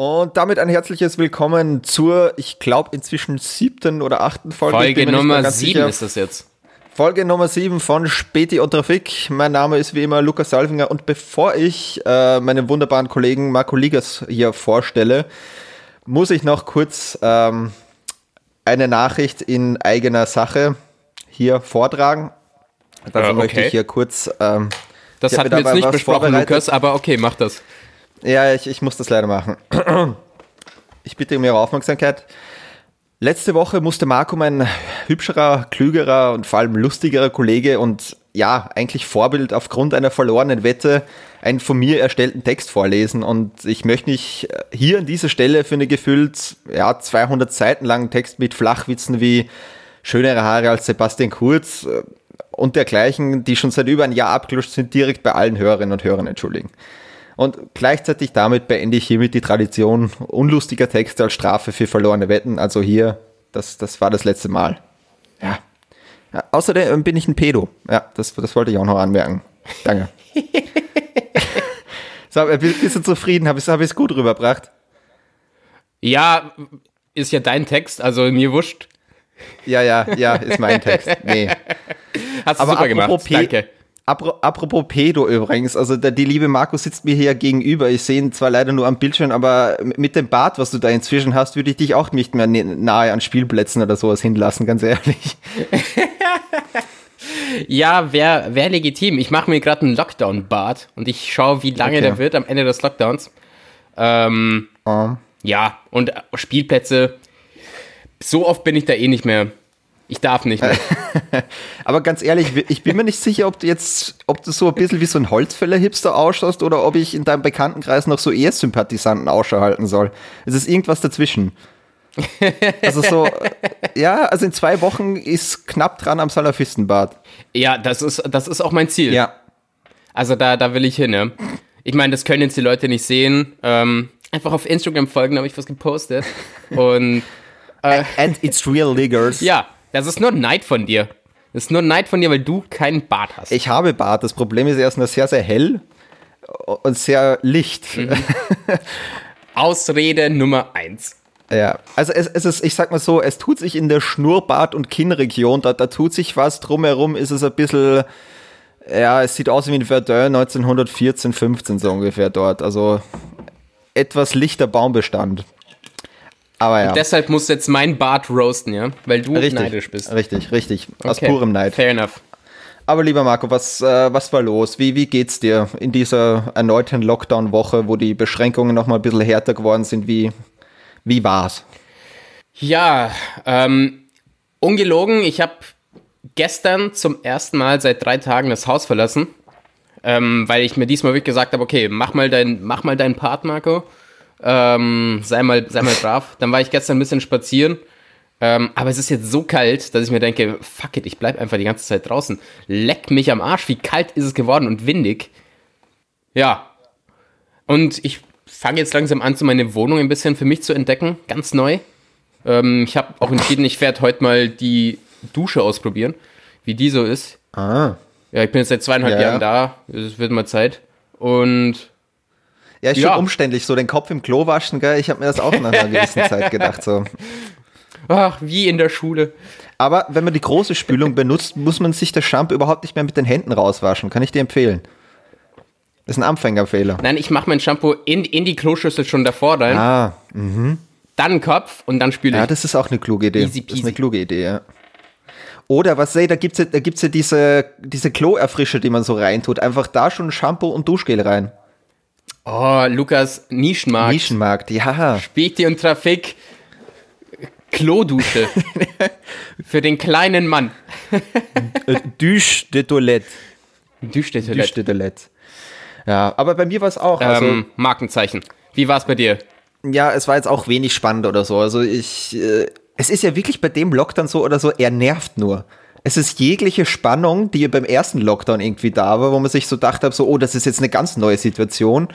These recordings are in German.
Und damit ein herzliches Willkommen zur, ich glaube, inzwischen siebten oder achten Folge. Folge Nummer sieben ist das jetzt. Folge Nummer sieben von Späti und Trafik. Mein Name ist wie immer Lukas Salvinger und bevor ich äh, meinen wunderbaren Kollegen Marco Ligas hier vorstelle, muss ich noch kurz ähm, eine Nachricht in eigener Sache hier vortragen. Dazu äh, okay. möchte ich hier kurz. Ähm, das hatten wir jetzt nicht besprochen, Lukas, aber okay, mach das. Ja, ich, ich muss das leider machen. Ich bitte um Ihre Aufmerksamkeit. Letzte Woche musste Marco, mein hübscherer, klügerer und vor allem lustigerer Kollege und ja, eigentlich Vorbild aufgrund einer verlorenen Wette, einen von mir erstellten Text vorlesen. Und ich möchte mich hier an dieser Stelle für eine gefühlt ja, 200 Seiten langen Text mit Flachwitzen wie schönere Haare als Sebastian Kurz äh, und dergleichen, die schon seit über ein Jahr abgelutscht sind, direkt bei allen Hörerinnen und Hörern entschuldigen. Und gleichzeitig damit beende ich hiermit die Tradition unlustiger Texte als Strafe für verlorene Wetten. Also hier, das, das war das letzte Mal. Ja. ja außerdem bin ich ein Pedo. Ja, das, das wollte ich auch noch anmerken. Danke. so, bist du zufrieden? Habe ich es hab gut rübergebracht? Ja, ist ja dein Text, also mir wurscht. Ja, ja, ja, ist mein Text. Nee. Hast du Aber super gemacht. Danke. Apropos Pedo übrigens, also der, die liebe Marco sitzt mir hier gegenüber. Ich sehe ihn zwar leider nur am Bildschirm, aber mit dem Bart, was du da inzwischen hast, würde ich dich auch nicht mehr nahe an Spielplätzen oder sowas hinlassen, ganz ehrlich. ja, wäre wär legitim. Ich mache mir gerade einen Lockdown-Bart und ich schaue, wie lange okay. der wird am Ende des Lockdowns. Ähm, um. Ja, und Spielplätze, so oft bin ich da eh nicht mehr. Ich darf nicht mehr. Aber ganz ehrlich, ich bin mir nicht sicher, ob du jetzt, ob du so ein bisschen wie so ein Holzfäller-Hipster ausschaust oder ob ich in deinem Bekanntenkreis noch so eher Sympathisanten Ausschau halten soll. Es ist irgendwas dazwischen. Also so, ja, also in zwei Wochen ist knapp dran am Salafistenbad. Ja, das ist, das ist auch mein Ziel. Ja. Also da, da will ich hin, ne? Ich meine, das können jetzt die Leute nicht sehen. Ähm, einfach auf Instagram folgen, da habe ich was gepostet. Und. Äh, And it's real leaguers. Ja, das ist nur Neid von dir. Das ist nur Neid von dir, weil du keinen Bart hast. Ich habe Bart. Das Problem ist erstmal sehr, sehr hell und sehr licht. Mhm. Ausrede Nummer eins. Ja, also es, es ist, ich sag mal so, es tut sich in der Schnurrbart- und Kinnregion, da, da tut sich was, drumherum ist es ein bisschen, ja, es sieht aus wie in Verdun 1914, 15 so ungefähr dort, also etwas lichter Baumbestand. Aber ja. Und deshalb muss jetzt mein Bart roasten, ja? Weil du richtig, neidisch bist. Richtig, richtig. Aus okay. purem Neid. Fair enough. Aber lieber Marco, was, äh, was war los? Wie, wie geht's dir in dieser erneuten Lockdown-Woche, wo die Beschränkungen nochmal ein bisschen härter geworden sind? Wie, wie war's? Ja, ähm, ungelogen, ich habe gestern zum ersten Mal seit drei Tagen das Haus verlassen, ähm, weil ich mir diesmal wirklich gesagt habe, okay, mach mal dein, mach mal deinen Part, Marco. Ähm, sei, mal, sei mal brav. Dann war ich gestern ein bisschen spazieren. Ähm, aber es ist jetzt so kalt, dass ich mir denke, fuck it, ich bleib einfach die ganze Zeit draußen. Leck mich am Arsch, wie kalt ist es geworden und windig. Ja. Und ich fange jetzt langsam an, so meine Wohnung ein bisschen für mich zu entdecken. Ganz neu. Ähm, ich habe auch entschieden, ich werde heute mal die Dusche ausprobieren, wie die so ist. Ah. Ja, ich bin jetzt seit zweieinhalb ja. Jahren da. Es wird mal Zeit. Und ja, ist ja. schon umständlich, so den Kopf im Klo waschen, gell? Ich habe mir das auch nach einer gewissen Zeit gedacht, so. Ach, wie in der Schule. Aber wenn man die große Spülung benutzt, muss man sich das Shampoo überhaupt nicht mehr mit den Händen rauswaschen. Kann ich dir empfehlen. Das ist ein Anfängerfehler. Nein, ich mache mein Shampoo in, in die Kloschüssel schon davor rein. Ah, mhm. Dann Kopf und dann spüle ich. Ja, das ist auch eine kluge Idee. Easy peasy. Das ist eine kluge Idee, ja. Oder was sei, da gibt's ja, da gibt's ja diese, diese Kloerfrischer, die man so reintut. Einfach da schon Shampoo und Duschgel rein. Oh, Lukas, Nischenmarkt. Nischenmarkt, ja. Späti und Trafik. Klodusche. Für den kleinen Mann. Duche de Toilette. Duche de Toilette. Duche de Toilette. Ja, aber bei mir war es auch. Also, ähm, Markenzeichen. Wie war es bei dir? Ja, es war jetzt auch wenig spannend oder so. Also ich, äh, es ist ja wirklich bei dem Lockdown so oder so, er nervt nur es ist jegliche Spannung, die beim ersten Lockdown irgendwie da war, wo man sich so dachte, so, oh, das ist jetzt eine ganz neue Situation.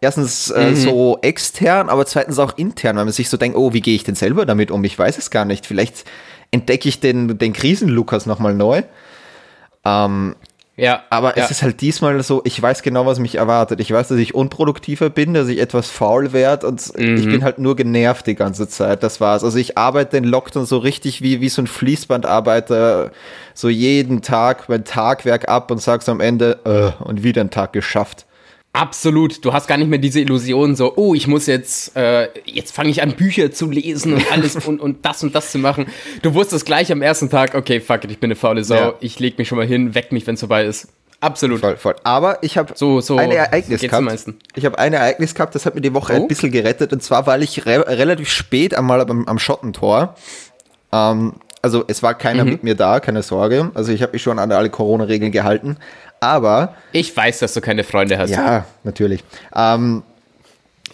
Erstens äh, mhm. so extern, aber zweitens auch intern, weil man sich so denkt, oh, wie gehe ich denn selber damit um? Ich weiß es gar nicht. Vielleicht entdecke ich den, den Krisen-Lukas nochmal neu. Ähm, Ja. Aber ja. es ist halt diesmal so, ich weiß genau, was mich erwartet. Ich weiß, dass ich unproduktiver bin, dass ich etwas faul werde und Mhm. ich bin halt nur genervt die ganze Zeit. Das war's. Also ich arbeite den Lockdown so richtig wie, wie so ein Fließbandarbeiter, so jeden Tag mein Tagwerk ab und sag's am Ende, äh, und wieder einen Tag geschafft. Absolut. Du hast gar nicht mehr diese Illusion, so, oh, ich muss jetzt, äh, jetzt fange ich an, Bücher zu lesen und alles und, und das und das zu machen. Du wusstest gleich am ersten Tag, okay, fuck it, ich bin eine faule Sau, Ja. ich leg mich schon mal hin, weck mich, wenn es vorbei ist. Absolut. Voll, voll. Aber ich habe So, so ein Ereignis gehabt. meisten. Ich habe ein Ereignis gehabt, das hat mir die Woche Oh. ein bisschen gerettet. Und zwar, weil ich re relativ spät einmal am, am Schottentor, ähm, also es war keiner Mhm. mit mir da, keine Sorge. Also ich habe mich schon an alle Corona-Regeln gehalten. Aber, Ich weiß, dass du keine Freunde hast. ja, natürlich. Ähm,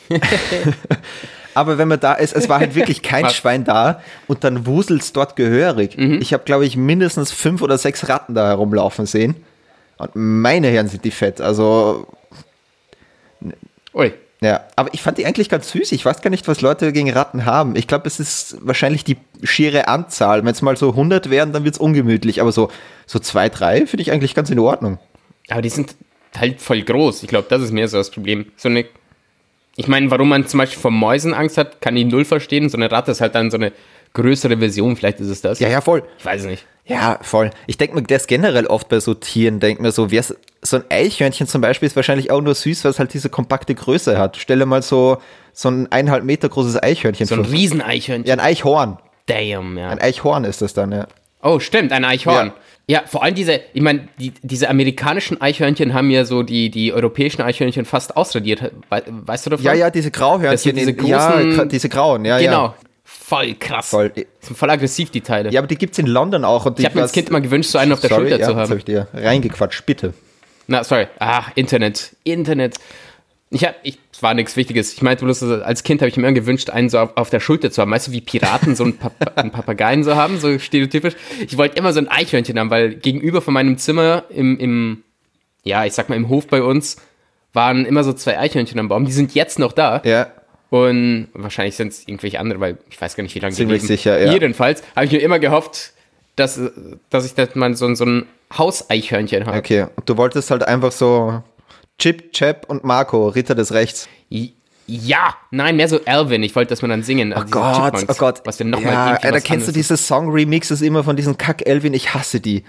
aber wenn man da ist, es war halt wirklich kein? Schwein da und dann wuselt's dort gehörig. Mhm. Ich habe, glaube ich, mindestens fünf oder sechs Ratten da herumlaufen sehen. Und meine Herren sind die fett. Also Ui. ja, aber ich fand die eigentlich ganz süß. Ich weiß gar nicht, was Leute gegen Ratten haben. Ich glaube, es ist wahrscheinlich die schiere Anzahl. Wenn es mal so 100 wären, dann wird es ungemütlich. Aber so, so zwei, drei finde ich eigentlich ganz in Ordnung. Aber die sind halt voll groß. Ich glaube, das ist mehr so das Problem. So eine. Ich meine, warum man zum Beispiel vor Mäusen Angst hat, kann ich null verstehen. So eine Ratte ist halt dann so eine größere Version. Vielleicht ist es das. Ja, ja, voll. Ich weiß nicht. Ja, voll. Ich denke mir, das generell oft bei so Tieren, denkt mir so, wär's, so ein Eichhörnchen zum Beispiel ist wahrscheinlich auch nur süß, weil es halt diese kompakte Größe hat. Stelle mal so, so ein eineinhalb Meter großes Eichhörnchen So ein. Rieseneichhörnchen. Ja, ein Eichhorn. Damn, ja. Ein Eichhorn ist das dann, ja. Oh, stimmt, ein Eichhorn. Ja. Ja, vor allem diese, ich meine, die, diese amerikanischen Eichhörnchen haben ja so die, die europäischen Eichhörnchen fast ausradiert. We, weißt du davon? Ja, ja, diese Grauhörnchen. Das diese ja, großen- gra- diese grauen, ja, Genau. ja. Voll krass. Voll. Sind voll aggressiv, die Teile. Ja, aber die gibt's in London auch. Und ich habe mir als Kind mal gewünscht, so einen auf der Sorry, Schulter ja, zu haben. habe ich dir reingequatscht, bitte. Na, sorry. Ah, Internet. Internet. Ich hab, ich, es war nichts Wichtiges. Ich meinte bloß, als Kind habe ich mir immer gewünscht, einen so auf, auf der Schulter zu haben. Weißt du, wie Piraten so einen, Pap einen Papageien so haben, so stereotypisch. Ich wollte immer so ein Eichhörnchen haben, weil gegenüber von meinem Zimmer im, im, ja, ich sag mal im Hof bei uns, waren immer so zwei Eichhörnchen am Baum. Die sind jetzt noch da. Ja, Und wahrscheinlich sind es irgendwelche andere, weil ich weiß gar nicht, wie lange Ziemlich die leben. sicher, ja. Jedenfalls habe ich mir immer gehofft, dass, dass ich das mal so, so ein Hauseichhörnchen habe. okay. Und du wolltest halt einfach so Chip, Chap und Marco, Ritter des Rechts. Ja, nein, mehr so Alvin. Ich wollte, dass wir dann singen. Also Oh Gott, oh Gott. Was wir nochmal ja, Alter, was kennst du diese Song-Remixes immer von diesen Kack-Elvin? Ich hasse die.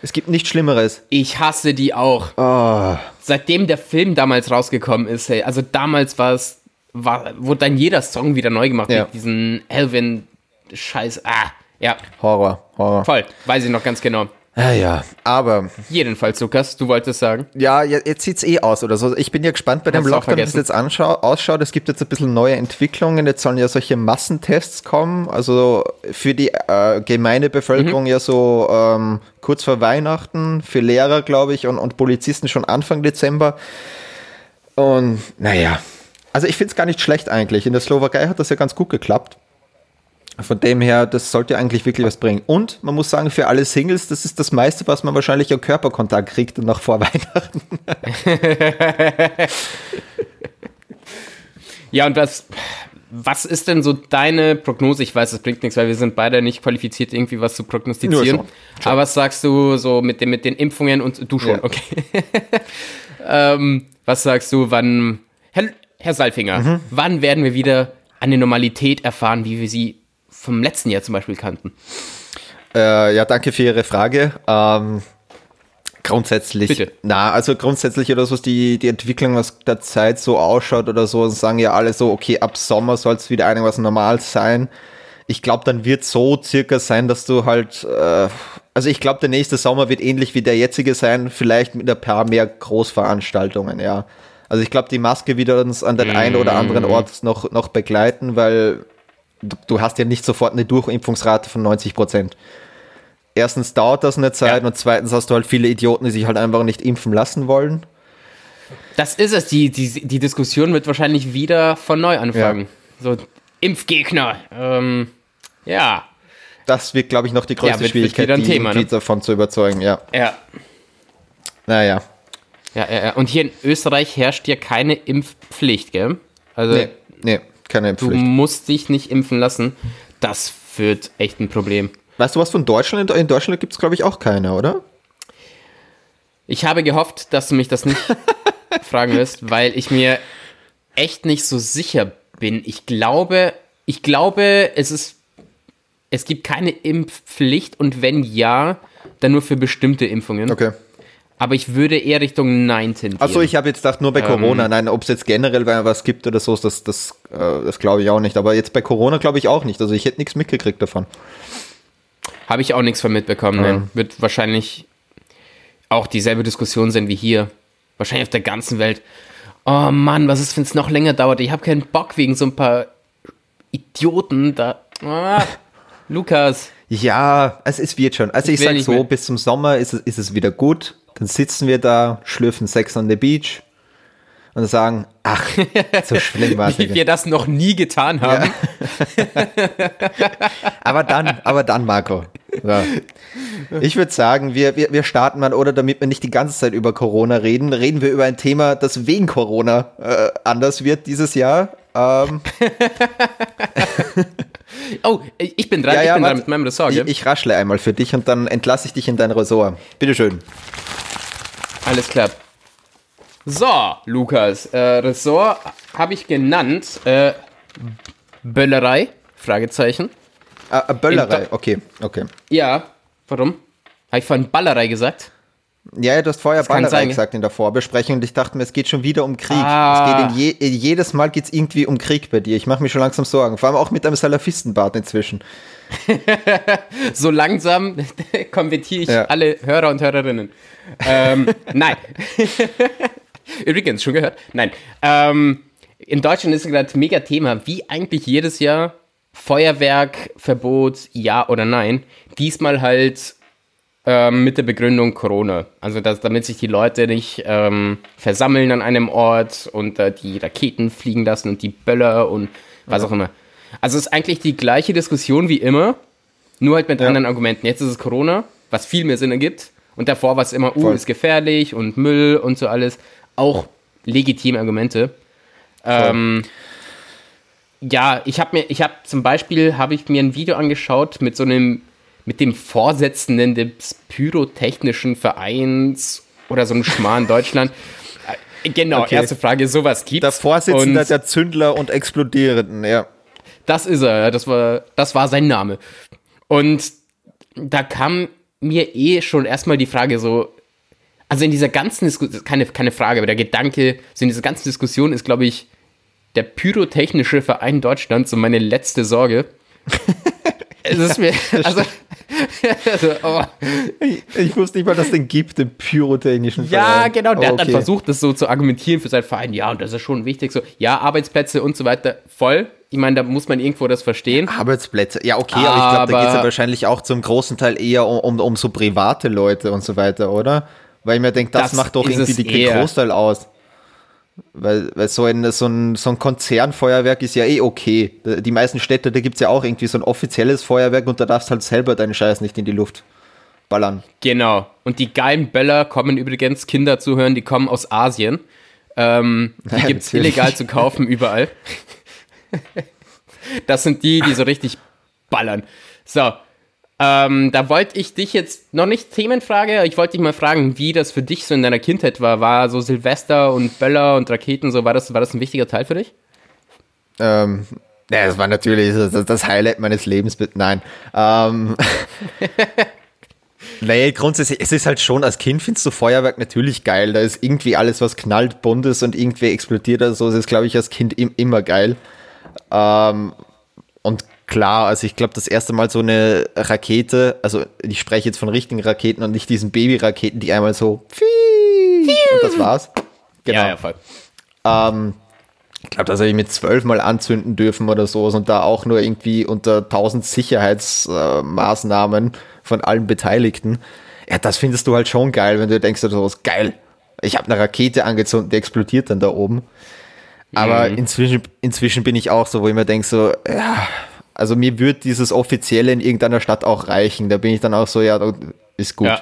Es gibt nichts Schlimmeres. Ich hasse die auch. Oh, Seitdem der Film damals rausgekommen ist, hey, also damals war es, war, wurde dann jeder Song wieder neu gemacht Ja. mit diesen Alvin-Scheiß. Ah, ja, Horror, Horror. voll. Weiß ich noch ganz genau. Ja, ja. Aber, Jedenfalls, Lukas, du wolltest sagen. ja, je- jetzt sieht's eh aus oder so. Ich bin ja gespannt bei dem Lockdown, wie es jetzt anschau ausschaut. Es gibt jetzt ein bisschen neue Entwicklungen. Jetzt sollen ja solche Massentests kommen. Also für die äh, gemeine Bevölkerung Mhm. ja so ähm, kurz vor Weihnachten, für Lehrer, glaube ich, und, und Polizisten schon Anfang Dezember. Und naja, also ich finde es gar nicht schlecht eigentlich. In der Slowakei hat das ja ganz gut geklappt. Von dem her, das sollte eigentlich wirklich was bringen. Und man muss sagen, für alle Singles, das ist das meiste, was man wahrscheinlich an Körperkontakt kriegt noch vor Weihnachten. Ja, und was, was ist denn so deine Prognose? Ich weiß, es bringt nichts, weil wir sind beide nicht qualifiziert, irgendwie was zu prognostizieren. Nur schon. Aber was sagst du so mit, dem, mit den Impfungen und du schon, Ja. okay. ähm, was sagst du, wann, Herr, Herr Salfinger, Mhm. wann werden wir wieder eine Normalität erfahren, wie wir sie vom letzten Jahr zum Beispiel kannten? Äh, ja, danke für Ihre Frage. Ähm, grundsätzlich, Bitte. na, also grundsätzlich oder so ist die, die Entwicklung, was der Zeit so ausschaut oder so, sagen ja alle so, okay, ab Sommer soll es wieder einiges normal sein. Ich glaube, dann wird so circa sein, dass du halt, äh, also ich glaube, der nächste Sommer wird ähnlich wie der jetzige sein, vielleicht mit ein paar mehr Großveranstaltungen, ja. Also ich glaube, die Maske wird uns an den einen oder anderen Ort noch, noch begleiten, weil du, hast ja nicht sofort eine Durchimpfungsrate von 90 Prozent. Erstens dauert das eine Zeit Ja. und zweitens hast du halt viele Idioten, die sich halt einfach nicht impfen lassen wollen. Das ist es. Die, die, die Diskussion wird wahrscheinlich wieder von neu anfangen. So, Impfgegner. Ähm, ja. Das wird, glaube ich, noch die größte Ja, wird- wird Schwierigkeit, ein die, Thema, die ne? davon zu überzeugen, ja. Ja. Naja. Ja, ja, ja. Und hier in Österreich herrscht ja keine Impfpflicht, gell? Also Nee, nee, keine du Impfpflicht. musst dich nicht impfen lassen. Das wird echt ein Problem. Weißt du was von Deutschland? In Deutschland gibt es, glaube ich, auch keine, oder? Ich habe gehofft, dass du mich das nicht fragen wirst, weil ich mir echt nicht so sicher bin. Ich glaube, ich glaube, es ist, es gibt keine Impfpflicht und wenn ja, dann nur für bestimmte Impfungen. Okay. Aber ich würde eher Richtung Nein tendieren. Achso, ich habe jetzt gedacht, nur bei Corona. Nein, ob es jetzt generell was gibt oder so, das, das, äh, das glaube ich auch nicht. Aber jetzt bei Corona glaube ich auch nicht. Also ich hätte nichts mitgekriegt davon. Habe ich auch nichts von mitbekommen. Ja. Nein. Wird wahrscheinlich auch dieselbe Diskussion sein wie hier. Wahrscheinlich auf der ganzen Welt. Oh Mann, was ist, wenn es noch länger dauert? Ich habe keinen Bock wegen so ein paar Idioten da. Ah, Lukas. Ja, also es wird schon. Also ich, will sag nicht so, mehr. bis zum Sommer ist es, ist es wieder gut. Dann sitzen wir da, schlürfen Sex on the Beach und sagen, ach, so schlimm war es Wie wir das noch nie getan haben. Aber dann, aber dann, Marco. So. Ich würde sagen, wir, wir, wir starten mal, oder damit wir nicht die ganze Zeit über Corona reden, reden wir über ein Thema, das wegen Corona äh, anders wird dieses Jahr. Ähm, Oh, ich bin dran, ja, ich ja, bin warte. dran mit meinem Ressort. ich, ich raschle einmal für dich und dann entlasse ich dich in dein Ressort. Bitteschön. Alles klar. So, Lukas, äh, Ressort habe ich genannt. Äh, Böllerei? Fragezeichen. Ah, äh, Böllerei, okay, okay. Ja, warum? Habe ich vorhin Ballerei gesagt? Ja, du hast vorher Ballerei gesagt in der Vorbesprechung und ich dachte mir, es geht schon wieder um Krieg. Ah. Es geht in je, jedes Mal geht es irgendwie um Krieg bei dir. Ich mache mir schon langsam Sorgen. Vor allem auch mit deinem Salafistenbart inzwischen. So langsam konvertiere ich Ja. alle Hörer und Hörerinnen. Ähm, nein. Übrigens, schon gehört? Nein. Ähm, in Deutschland ist gerade mega Thema, wie eigentlich jedes Jahr Feuerwerkverbot, ja oder nein. Diesmal halt ähm, mit der Begründung Corona. Also dass, damit sich die Leute nicht ähm, versammeln an einem Ort und äh, die Raketen fliegen lassen und die Böller und was auch immer. Also es ist eigentlich die gleiche Diskussion wie immer, nur halt mit Ja. anderen Argumenten. Jetzt ist es Corona, was viel mehr Sinn ergibt. Und davor war es immer, uh, Voll. ist gefährlich und Müll und so alles. Auch legitime Argumente. Ähm, ja, ich habe mir, ich habe zum Beispiel, habe ich mir ein Video angeschaut mit so einem, mit dem Vorsitzenden des Pyrotechnischen Vereins oder so einem Schmarrn Deutschland. Äh, Genau, Okay. erste Frage, sowas gibt Der Vorsitzende der Zündler und Explodierenden, ja. das ist er, das war, das war sein Name. Und da kam mir eh schon erstmal die Frage so, also in dieser ganzen Diskussion, keine, keine Frage, aber der Gedanke, so in dieser ganzen Diskussion ist, glaube ich, der Pyrotechnische Verein Deutschland so meine letzte Sorge. es ist mir, also, also oh. Ich, ich wusste nicht mal, dass es den gibt, den pyrotechnischen Ja, Verein. genau. Der Oh, hat dann okay. versucht, das so zu argumentieren für seinen Verein. Ja, und das ist schon wichtig. So, ja, Arbeitsplätze und so weiter. Voll. Ich meine, da muss man irgendwo das verstehen. Arbeitsplätze. Ja, okay, aber, ich glaube, da Aber- geht es ja wahrscheinlich auch zum großen Teil eher um, um, um so private Leute und so weiter, oder? Weil ich mir denke, das, Das macht doch irgendwie den. Großteil aus. Weil, weil so, ein, so, ein, so ein Konzernfeuerwerk ist ja eh okay. Die meisten Städte, da gibt es ja auch irgendwie so ein offizielles Feuerwerk und da darfst halt selber deinen Scheiß nicht in die Luft ballern. Genau. Und die geilen Böller kommen übrigens, Kinder zuhören, die kommen aus Asien. Ähm, die Ja, gibt's natürlich. illegal zu kaufen überall. das sind die, die so richtig ballern. So. Ähm, da wollte ich dich jetzt noch nicht Themenfrage, ich wollte dich mal fragen, wie das für dich so in deiner Kindheit war. War so Silvester und Böller und Raketen so, war das, war das ein wichtiger Teil für dich? Ähm, ja, das war natürlich das, das Highlight meines Lebens. Nein. Ähm, nee, grundsätzlich, es ist halt schon, als Kind findest du Feuerwerk natürlich geil. Da ist irgendwie alles, was knallt, bunt ist und irgendwie explodiert oder so. Das ist, glaube ich, als Kind im, immer geil. Ähm, und klar, also ich glaube, das erste Mal so eine Rakete, also ich spreche jetzt von richtigen Raketen und nicht diesen Babyraketen, die einmal so und das war's. Genau. Ja, ja, voll. Ähm, ich glaube, das habe ich mit zwölf Mal anzünden dürfen oder so und da auch nur irgendwie unter tausend Sicherheitsmaßnahmen von allen Beteiligten. Ja, das findest du halt schon geil, wenn du denkst, so ist geil. Ich habe eine Rakete angezündet, die explodiert dann da oben. Aber inzwischen, inzwischen bin ich auch so, wo ich mir denke, so, ja, also mir wird dieses Offizielle in irgendeiner Stadt auch reichen. Da bin ich dann auch so, ja, ist gut. Ja.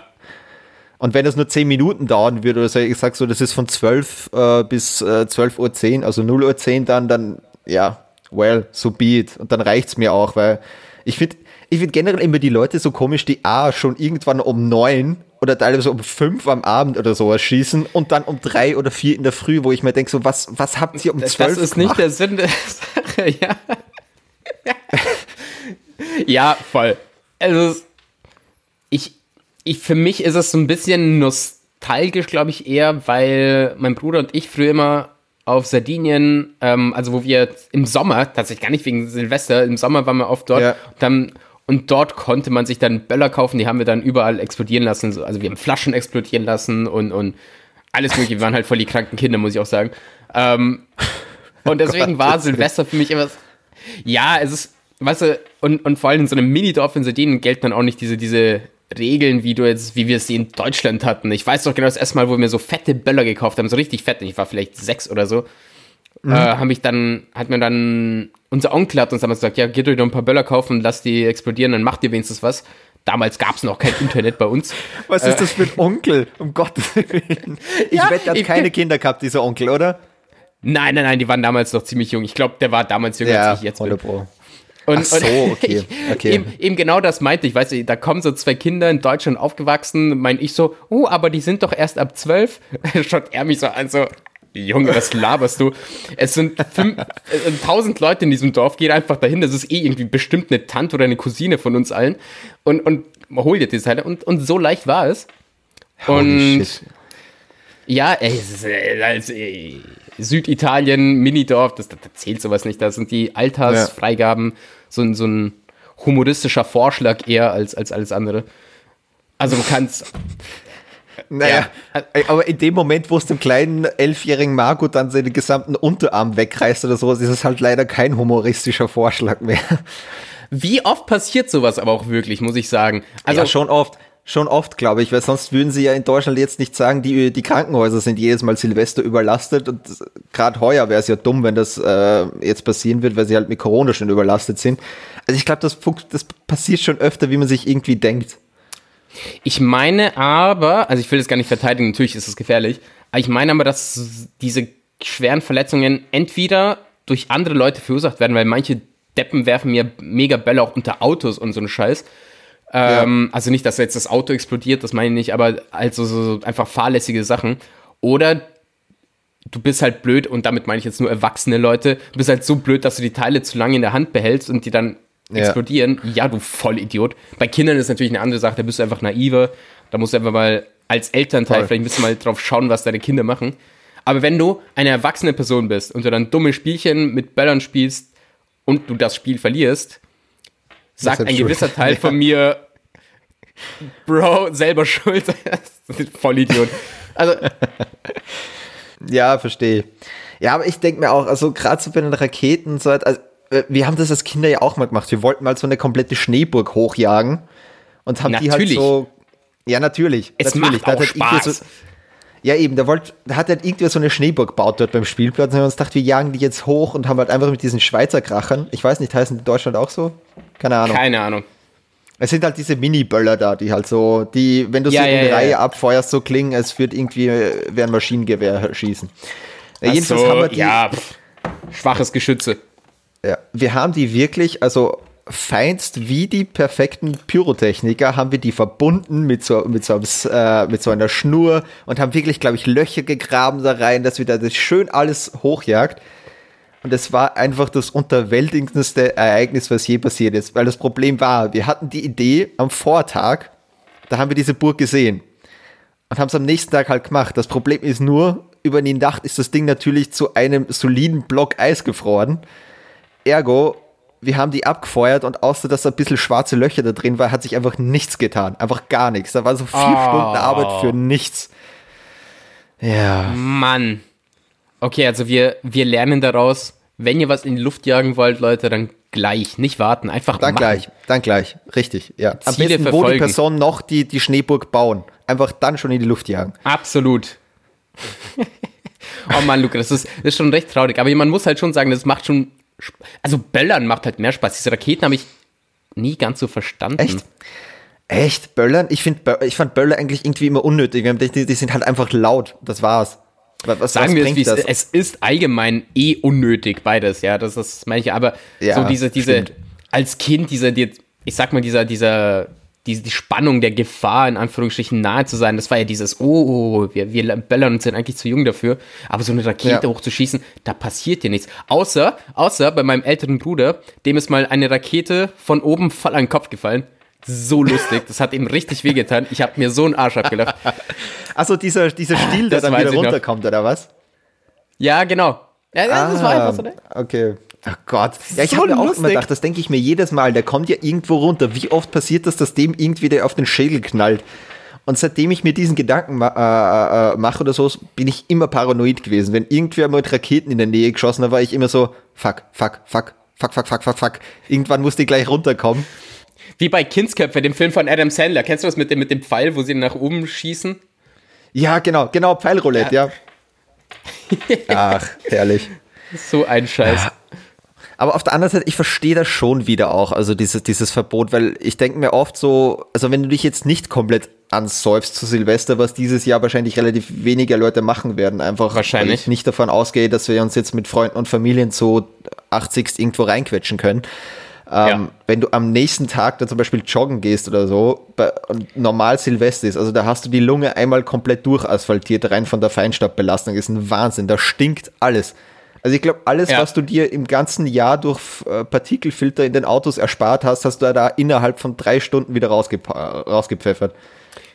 Und wenn das nur 10 Minuten dauern würde, oder so, ich sag so, das ist von 12 äh, bis äh, 12.10 Uhr, also 0 Uhr 10 dann, dann, ja, well, so be it. Und dann reicht's mir auch, weil ich finde ich find generell immer die Leute so komisch, die A, schon irgendwann um 9 oder teilweise um fünf am Abend oder sowas schießen und dann um drei oder vier in der Früh, wo ich mir denke, so was, was habt ihr um zwölf Das ist gemacht? nicht der Sinn der Sache, ja. ja, voll. Also, ich, ich, für mich ist es so ein bisschen nostalgisch, glaube ich, eher, weil mein Bruder und ich früher immer auf Sardinien, ähm, also wo wir im Sommer, tatsächlich gar nicht wegen Silvester, im Sommer waren wir oft dort ja. und, dann, und dort konnte man sich dann Böller kaufen, die haben wir dann überall explodieren lassen. Also wir haben Flaschen explodieren lassen und, und alles mögliche. Wir waren halt voll die kranken Kinder, muss ich auch sagen. Ähm, und deswegen war Silvester für mich immer. Ja, es ist, weißt du, und, und vor allem in so einem Minidorf in Sardinien gelten dann auch nicht diese, diese Regeln, wie du jetzt, wie wir sie in Deutschland hatten. Ich weiß doch genau das erste Mal, wo wir so fette Böller gekauft haben, so richtig fette. Ich war vielleicht sechs oder so. Mhm. Äh, habe ich dann, hat mir dann, unser Onkel hat uns damals gesagt, ja, geht euch doch ein paar Böller kaufen, lasst die explodieren, dann macht ihr wenigstens was. Damals gab es noch kein Internet bei uns. Was ist äh, das für ein Onkel? Um Gottes Willen. Ich ja, wette, er hat keine Kinder gehabt, dieser Onkel, oder? Nein, nein, nein, die waren damals noch ziemlich jung. Ich glaube, der war damals jünger ja, als ich jetzt bin. Pro. Und, Ach so, okay. okay. eben, eben, genau das meinte ich. Weißt du, da kommen so zwei Kinder in Deutschland aufgewachsen, meine ich so, oh, aber die sind doch erst ab zwölf. Schaut er mich so an, so, Junge, was laberst du? Es sind äh, tausend Leute in diesem Dorf, gehen einfach dahin. Das ist eh irgendwie bestimmt eine Tante oder eine Cousine von uns allen. Und, und hol dir die Teile. Und, und so leicht war es. Holy und shit. ja, ey, Süditalien, Minidorf, das, das zählt sowas nicht. Da sind die Altersfreigaben ja. so, so ein humoristischer Vorschlag eher als, als alles andere. Also du kannst. Naja, ja. aber in dem Moment, wo es dem kleinen elfjährigen Marco dann seinen gesamten Unterarm wegreißt oder sowas, ist es halt leider kein humoristischer Vorschlag mehr. Wie oft passiert sowas aber auch wirklich, muss ich sagen? Also ja, schon oft. Schon oft, glaube ich, weil sonst würden sie ja in Deutschland jetzt nicht sagen, die, die Krankenhäuser sind jedes Mal Silvester überlastet und gerade heuer wäre es ja dumm, wenn das äh, jetzt passieren wird, weil sie halt mit Corona schon überlastet sind. Also ich glaube, das, das passiert schon öfter, wie man sich irgendwie denkt. Ich meine aber, also ich will das gar nicht verteidigen, natürlich ist es gefährlich, aber ich meine aber, dass diese schweren Verletzungen entweder durch andere Leute verursacht werden, weil manche Deppen werfen mir mega Bälle auch unter Autos und so einen Scheiß. Ähm, ja. Also nicht, dass jetzt das Auto explodiert, das meine ich nicht, aber also so einfach fahrlässige Sachen. Oder du bist halt blöd, und damit meine ich jetzt nur erwachsene Leute, du bist halt so blöd, dass du die Teile zu lange in der Hand behältst und die dann ja. explodieren. Ja, du Vollidiot. Bei Kindern ist natürlich eine andere Sache, da bist du einfach naiver. Da musst du einfach mal als Elternteil Voll. vielleicht ein bisschen mal drauf schauen, was deine Kinder machen. Aber wenn du eine erwachsene Person bist und du dann dumme Spielchen mit Böllern spielst und du das Spiel verlierst, sagt ein gewisser Teil ja. von mir, Bro, selber schuld. Vollidiot. Also. ja, verstehe. Ja, aber ich denke mir auch, also gerade so bei den Raketen, so, also, äh, wir haben das als Kinder ja auch mal gemacht. Wir wollten mal so eine komplette Schneeburg hochjagen und haben natürlich. die halt so. Ja, natürlich. Es natürlich. macht auch Spaß. So, ja, eben, da, wollt, da hat halt irgendwer so eine Schneeburg gebaut dort beim Spielplatz und wir haben uns gedacht, wir jagen die jetzt hoch und haben halt einfach mit diesen Schweizer Krachern, ich weiß nicht, heißen die in Deutschland auch so? Keine Ahnung. Keine Ahnung. Es sind halt diese Mini-Böller da, die halt so, die, wenn du ja, sie ja, in ja, Reihe ja. abfeuerst, so klingen, als würde irgendwie wie ein Maschinengewehr schießen. Ach Jedenfalls so, haben wir die. Ja, pff, schwaches Geschütze. Ja, wir haben die wirklich, also feinst wie die perfekten Pyrotechniker haben wir die verbunden mit so, mit so, äh, mit so einer Schnur und haben wirklich, glaube ich, Löcher gegraben da rein, dass wir da das schön alles hochjagt. Und es war einfach das unterwältigendste Ereignis, was je passiert ist. Weil das Problem war, wir hatten die Idee am Vortag, da haben wir diese Burg gesehen. Und haben es am nächsten Tag halt gemacht. Das Problem ist nur, über die Nacht ist das Ding natürlich zu einem soliden Block Eis gefroren. Ergo, wir haben die abgefeuert und außer dass da ein bisschen schwarze Löcher da drin war, hat sich einfach nichts getan. Einfach gar nichts. Da war so vier oh. Stunden Arbeit für nichts. Ja. Mann. Okay, also wir, wir lernen daraus, wenn ihr was in die Luft jagen wollt, Leute, dann gleich, nicht warten, einfach Dann machen. gleich, dann gleich, richtig, ja. Am Ziele besten, verfolgen. wo die Person noch die, die Schneeburg bauen. Einfach dann schon in die Luft jagen. Absolut. oh Mann, Luca, das ist, das ist schon recht traurig. Aber man muss halt schon sagen, das macht schon, also Böllern macht halt mehr Spaß. Diese Raketen habe ich nie ganz so verstanden. Echt? Echt? Böllern? Ich, find, ich fand Böller eigentlich irgendwie immer unnötig. Die, die sind halt einfach laut. Das war's. Was, Sagen was wir es, das? es ist allgemein eh unnötig, beides, ja, das ist manche, aber ja, so diese, diese, stimmt. als Kind, dieser, die, ich sag mal, dieser, dieser die, die Spannung der Gefahr in Anführungsstrichen nahe zu sein. Das war ja dieses, oh, wir, wir böllern und sind eigentlich zu jung dafür. Aber so eine Rakete ja. hochzuschießen, da passiert dir nichts. Außer, außer bei meinem älteren Bruder, dem ist mal eine Rakete von oben voll an den Kopf gefallen. So lustig, das hat ihm richtig wehgetan. Ich habe mir so einen Arsch abgelacht. Also dieser, dieser Stiel, der das dann wieder runterkommt, noch. oder was? Ja, genau. Ja, ah, das war einfach so, ne? Okay. Ach Gott. Ja, ich so habe mir auch immer gedacht, das denke ich mir jedes Mal, der kommt ja irgendwo runter. Wie oft passiert das, dass dem irgendwie der auf den Schädel knallt? Und seitdem ich mir diesen Gedanken ma äh, äh, mache oder so, bin ich immer paranoid gewesen. Wenn irgendwer mit Raketen in der Nähe geschossen hat, war ich immer so, fuck, fuck, fuck, fuck, fuck, fuck, fuck, fuck. Irgendwann musste ich gleich runterkommen. Wie bei Kindsköpfe, dem Film von Adam Sandler. Kennst du das mit dem, mit dem Pfeil, wo sie nach oben schießen? Ja, genau, genau, Pfeilroulette, ja. ja. Ach, herrlich. So ein Scheiß. Ja. Aber auf der anderen Seite, ich verstehe das schon wieder auch, also dieses, dieses Verbot, weil ich denke mir oft so, also wenn du dich jetzt nicht komplett ansäufst zu Silvester, was dieses Jahr wahrscheinlich relativ weniger Leute machen werden, einfach wahrscheinlich. weil ich nicht davon ausgehe, dass wir uns jetzt mit Freunden und Familien so 80 irgendwo reinquetschen können. Ähm, ja. Wenn du am nächsten Tag da zum Beispiel joggen gehst oder so bei, und normal Silvester ist, also da hast du die Lunge einmal komplett durchasphaltiert, rein von der Feinstaubbelastung, ist ein Wahnsinn, da stinkt alles. Also ich glaube, alles, ja. was du dir im ganzen Jahr durch äh, Partikelfilter in den Autos erspart hast, hast du da innerhalb von drei Stunden wieder rausge rausgepfeffert.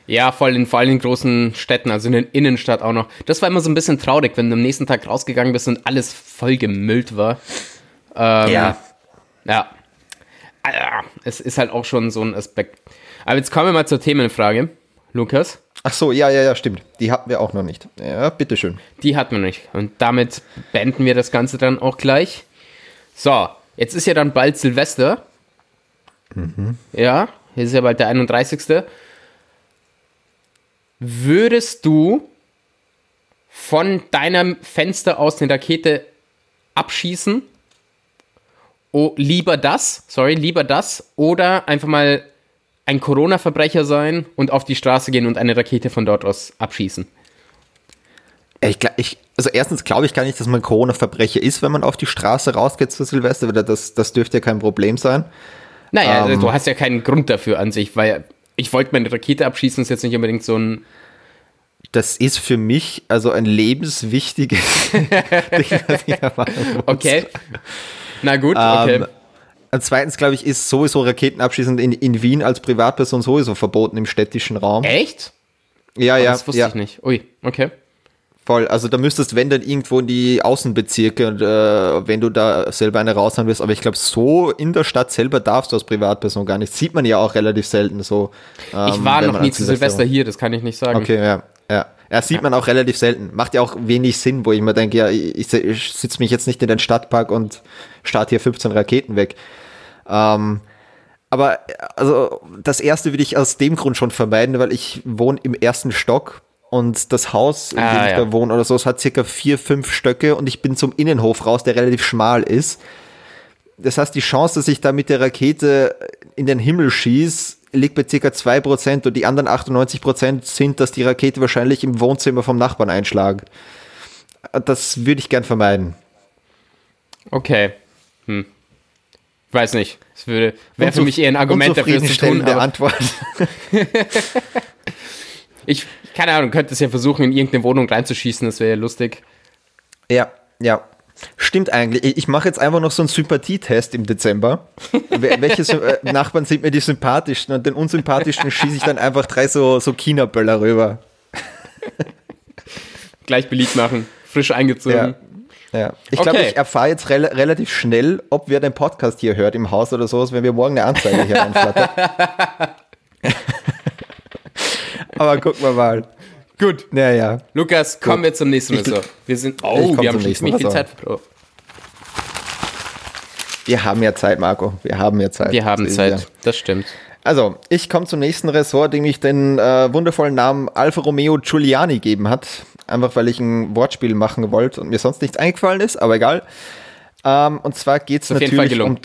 Ja, voll in, vor allem in großen Städten, also in der Innenstadt auch noch. Das war immer so ein bisschen traurig, wenn du am nächsten Tag rausgegangen bist und alles voll gemüllt war. Ähm, ja. Ja. Ah, es ist halt auch schon so ein Aspekt. Aber jetzt kommen wir mal zur Themenfrage, Lukas. Ach so, ja, ja, ja, stimmt. Die hatten wir auch noch nicht. Ja, bitteschön. Die hatten wir nicht. Und damit beenden wir das Ganze dann auch gleich. So, jetzt ist ja dann bald Silvester. Mhm. Ja, jetzt ist ja bald der 31. Würdest du von deinem Fenster aus eine Rakete abschießen? Oh, lieber das, sorry, lieber das oder einfach mal ein Corona-Verbrecher sein und auf die Straße gehen und eine Rakete von dort aus abschießen? Ich, ich, also erstens glaube ich gar nicht, dass man Corona-Verbrecher ist, wenn man auf die Straße rausgeht zu Silvester, weil das, das dürfte ja kein Problem sein. Naja, ähm, du hast ja keinen Grund dafür an sich, weil ich wollte meine Rakete abschießen, ist jetzt nicht unbedingt so ein. Das ist für mich also ein lebenswichtiges Ding, was ich muss. Okay. Na gut, okay. Ähm, und zweitens, glaube ich, ist sowieso Raketenabschießen in, in Wien als Privatperson sowieso verboten im städtischen Raum. Echt? Ja, ja. Das wusste ja. ich nicht. Ui, okay. Voll. Also da müsstest, wenn dann irgendwo in die Außenbezirke und äh, wenn du da selber eine raushauen willst. Aber ich glaube, so in der Stadt selber darfst du als Privatperson gar nicht. Sieht man ja auch relativ selten so. Ähm, ich war noch nie zu Silvester hier, das kann ich nicht sagen. Okay, ja. Ja, ja sieht man auch relativ selten. Macht ja auch wenig Sinn, wo ich mir denke, ja, ich, ich sitze mich jetzt nicht in den Stadtpark und starte hier 15 Raketen weg. Ähm, aber also das erste würde ich aus dem Grund schon vermeiden, weil ich wohne im ersten Stock und das Haus, in ah, dem ich ja. da wohne oder so, es hat circa vier, fünf Stöcke und ich bin zum Innenhof raus, der relativ schmal ist. Das heißt, die Chance, dass ich da mit der Rakete in den Himmel schieße, liegt bei circa 2% und die anderen 98% sind, dass die Rakete wahrscheinlich im Wohnzimmer vom Nachbarn einschlägt. Das würde ich gern vermeiden. Okay. Hm. Weiß nicht. Es wäre für mich eher ein Argument dafür, zu tun. Aber Antwort. ich, keine Ahnung, könnte es ja versuchen, in irgendeine Wohnung reinzuschießen, das wäre ja lustig. Ja, ja. Stimmt eigentlich. Ich mache jetzt einfach noch so einen Sympathietest im Dezember. Welche äh, Nachbarn sind mir die sympathischsten und den unsympathischsten schieße ich dann einfach drei so, so China-Böller rüber. Gleich beliebt machen. Frisch eingezogen. Ja. Ja. Ich okay. glaube, ich erfahre jetzt re relativ schnell, ob wer den Podcast hier hört im Haus oder sowas, wenn wir morgen eine Anzeige hier reinflattern. Aber gucken wir mal. Gut. Naja. Lukas, kommen wir zum nächsten Ressort. Wir sind, oh, wir haben schon ziemlich viel Zeit verbraucht. Wir haben ja Zeit, Marco. Wir haben ja Zeit. Wir haben Zeit, ja. das stimmt. Also, ich komme zum nächsten Ressort, dem ich den äh, wundervollen Namen Alfa Romeo Giuliani geben hat einfach weil ich ein Wortspiel machen wollte und mir sonst nichts eingefallen ist, aber egal. Ähm, und zwar geht es natürlich um.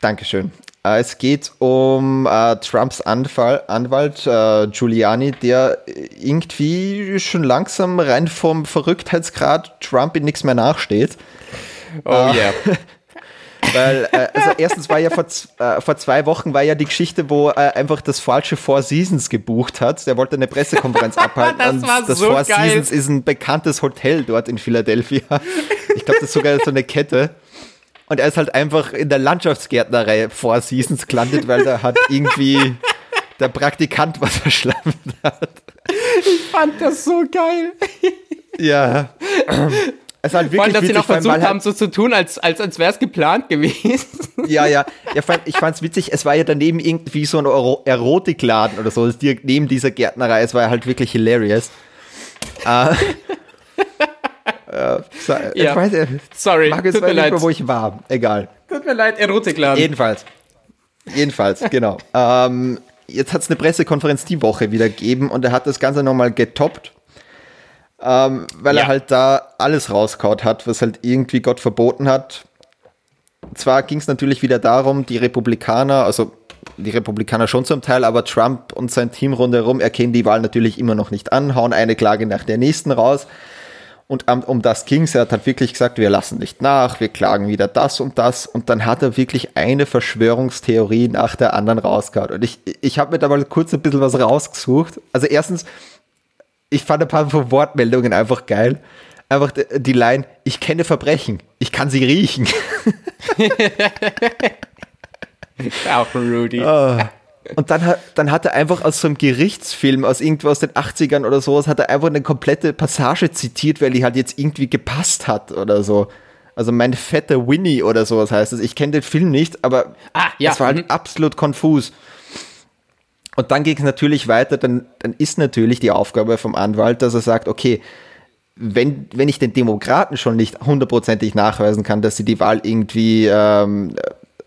Dankeschön. Äh, es geht um äh, Trumps Anfall, Anwalt äh, Giuliani, der irgendwie schon langsam rein vom Verrücktheitsgrad Trump in nichts mehr nachsteht. Oh ja. Yeah. Weil, äh, also erstens war ja vor, äh, vor zwei Wochen war ja die Geschichte, wo er einfach das falsche Four Seasons gebucht hat. Der wollte eine Pressekonferenz abhalten. das war das so Four geil. Seasons ist ein bekanntes Hotel dort in Philadelphia. Ich glaube, das ist sogar so eine Kette. Und er ist halt einfach in der Landschaftsgärtnerei Four Seasons gelandet, weil da hat irgendwie der Praktikant was verschlafen hat. Ich fand das so geil. Ja. Es ist halt Vor allem, wirklich dass sie witzig, noch vor allem, versucht halt- haben, so zu tun, als, als, als wäre es geplant gewesen. Ja, ja. ja fand, ich fand's witzig, es war ja daneben irgendwie so ein Ero Erotikladen oder so, direkt neben dieser Gärtnerei. Es war ja halt wirklich hilarious. Äh, äh, so, Ja. Ich weiß, äh, Sorry, mag jetzt tut mir nicht leid. mehr, wo ich war. Egal. Tut mir leid, Erotikladen. Jedenfalls. Jedenfalls, genau. Ähm, jetzt hat es eine Pressekonferenz die Woche wieder gegeben und er hat das Ganze nochmal getoppt, ähm, weil Ja. er halt da alles rauskaut hat, was halt irgendwie Gott verboten hat. Zwar ging es natürlich wieder darum, die Republikaner, also die Republikaner schon zum Teil, aber Trump und sein Team rundherum erkennen die Wahl natürlich immer noch nicht an, hauen eine Klage nach der nächsten raus. Und um, um das ging's. Er hat halt wirklich gesagt, wir lassen nicht nach, wir klagen wieder das und das. Und dann hat er wirklich eine Verschwörungstheorie nach der anderen rausgehauen. Und ich, ich habe mir da mal kurz ein bisschen was rausgesucht. Also erstens, ich fand ein paar von Wortmeldungen einfach geil. Einfach die, Line, ich kenne Verbrechen, ich kann sie riechen. Auch Rudy. Und dann hat, dann hat er einfach aus so einem Gerichtsfilm, aus irgendwo aus den 80ern oder sowas, hat er einfach eine komplette Passage zitiert, weil die halt jetzt irgendwie gepasst hat oder so. Also mein fetter Winnie oder sowas heißt es. Ich kenne den Film nicht, aber Ah, ja, es war halt mhm. absolut konfus. Und dann ging es natürlich weiter, dann, dann ist natürlich die Aufgabe vom Anwalt, dass er sagt, okay, wenn, wenn ich den Demokraten schon nicht hundertprozentig nachweisen kann, dass sie die Wahl irgendwie ähm,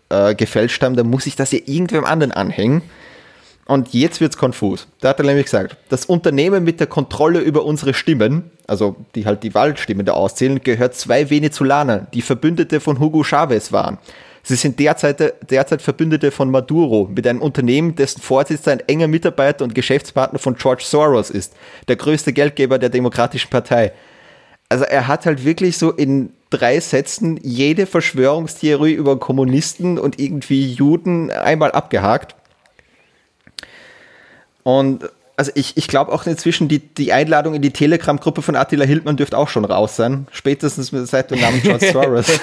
äh, gefälscht haben, dann muss ich das ja irgendwem anderen anhängen. Und jetzt wird's konfus. Da hat er nämlich gesagt, das Unternehmen mit der Kontrolle über unsere Stimmen, also die halt die Wahlstimmen da auszählen, gehört zwei Venezolanern, die Verbündete von Hugo Chavez waren. Sie sind derzeit, derzeit Verbündete von Maduro mit einem Unternehmen, dessen Vorsitzender ein enger Mitarbeiter und Geschäftspartner von George Soros ist, der größte Geldgeber der Demokratischen Partei. Also er hat halt wirklich so in drei Sätzen jede Verschwörungstheorie über Kommunisten und irgendwie Juden einmal abgehakt. Und also ich, ich glaube auch inzwischen, die, die Einladung in die Telegram-Gruppe von Attila Hildmann dürfte auch schon raus sein. Spätestens seit dem Namen George Soros.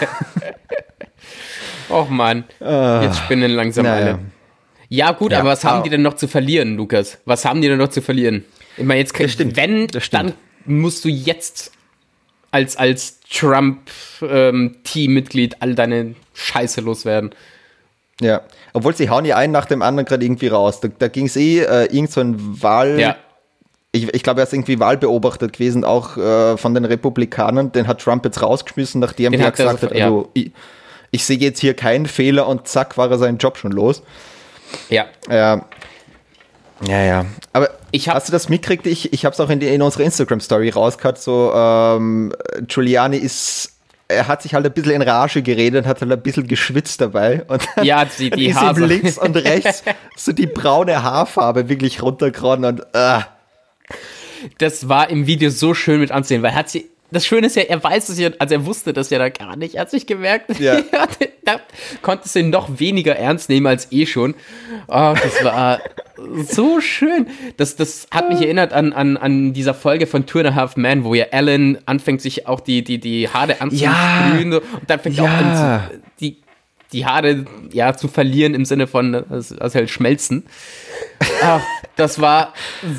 Och man, jetzt spinnen langsam Ah. naja. alle. Ja gut, Ja, aber was haben die denn noch zu verlieren, Lukas? Was haben die denn noch zu verlieren? Ich meine, jetzt Das stimmt, wenn, das stimmt. dann musst du jetzt als, als Trump-Team-Mitglied all deine Scheiße loswerden. Ja, obwohl sie hauen ja einen nach dem anderen gerade irgendwie raus. Da, da ging es eh äh, irgend so ein Wahl. Ja. Ich, ich glaube, er ist irgendwie Wahlbeobachtet gewesen, auch äh, von den Republikanern. Den hat Trump jetzt rausgeschmissen, nachdem Den er hat gesagt hat, also, ich, ich sehe jetzt hier keinen Fehler und zack, war er seinen Job schon los. Ja. Ja. Ja, ja. Aber Ich hab- hast du das mitgekriegt? Ich, ich habe es auch in, die, in unserer Instagram-Story rausgehört. So, ähm, Giuliani ist, er hat sich halt ein bisschen in Rage geredet, hat halt ein bisschen geschwitzt dabei. Und dann, Ja, die- die ist ihm Haare. links und rechts so die braune Haarfarbe wirklich runtergeronnen und äh, Das war im Video so schön mit anzusehen, weil er hat sie. Das Schöne ist ja, er weiß es ja, also er wusste das ja da gar nicht, er hat sich gemerkt, Ja. da konnte es ihn noch weniger ernst nehmen als eh schon. Oh, das war so schön. Das, das hat mich erinnert an, an, an dieser Folge von Two and a Half Men, wo ja Alan anfängt, sich auch die, die, die Haare anzusprühen und dann fängt er auch an, Ja. die, die Haare ja, zu verlieren im Sinne von, also, halt schmelzen. Ach, das war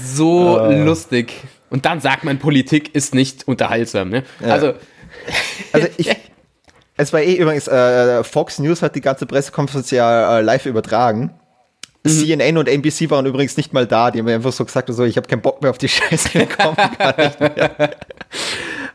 so lustig. Und dann sagt man, Politik ist nicht unterhaltsam. Ne? Also, Also ich, es war eh übrigens, äh, Fox News hat die ganze Pressekonferenz ja äh, live übertragen. CNN und NBC waren übrigens nicht mal da, die haben einfach so gesagt, so, ich habe keinen Bock mehr auf die Scheiße, gar nicht mehr.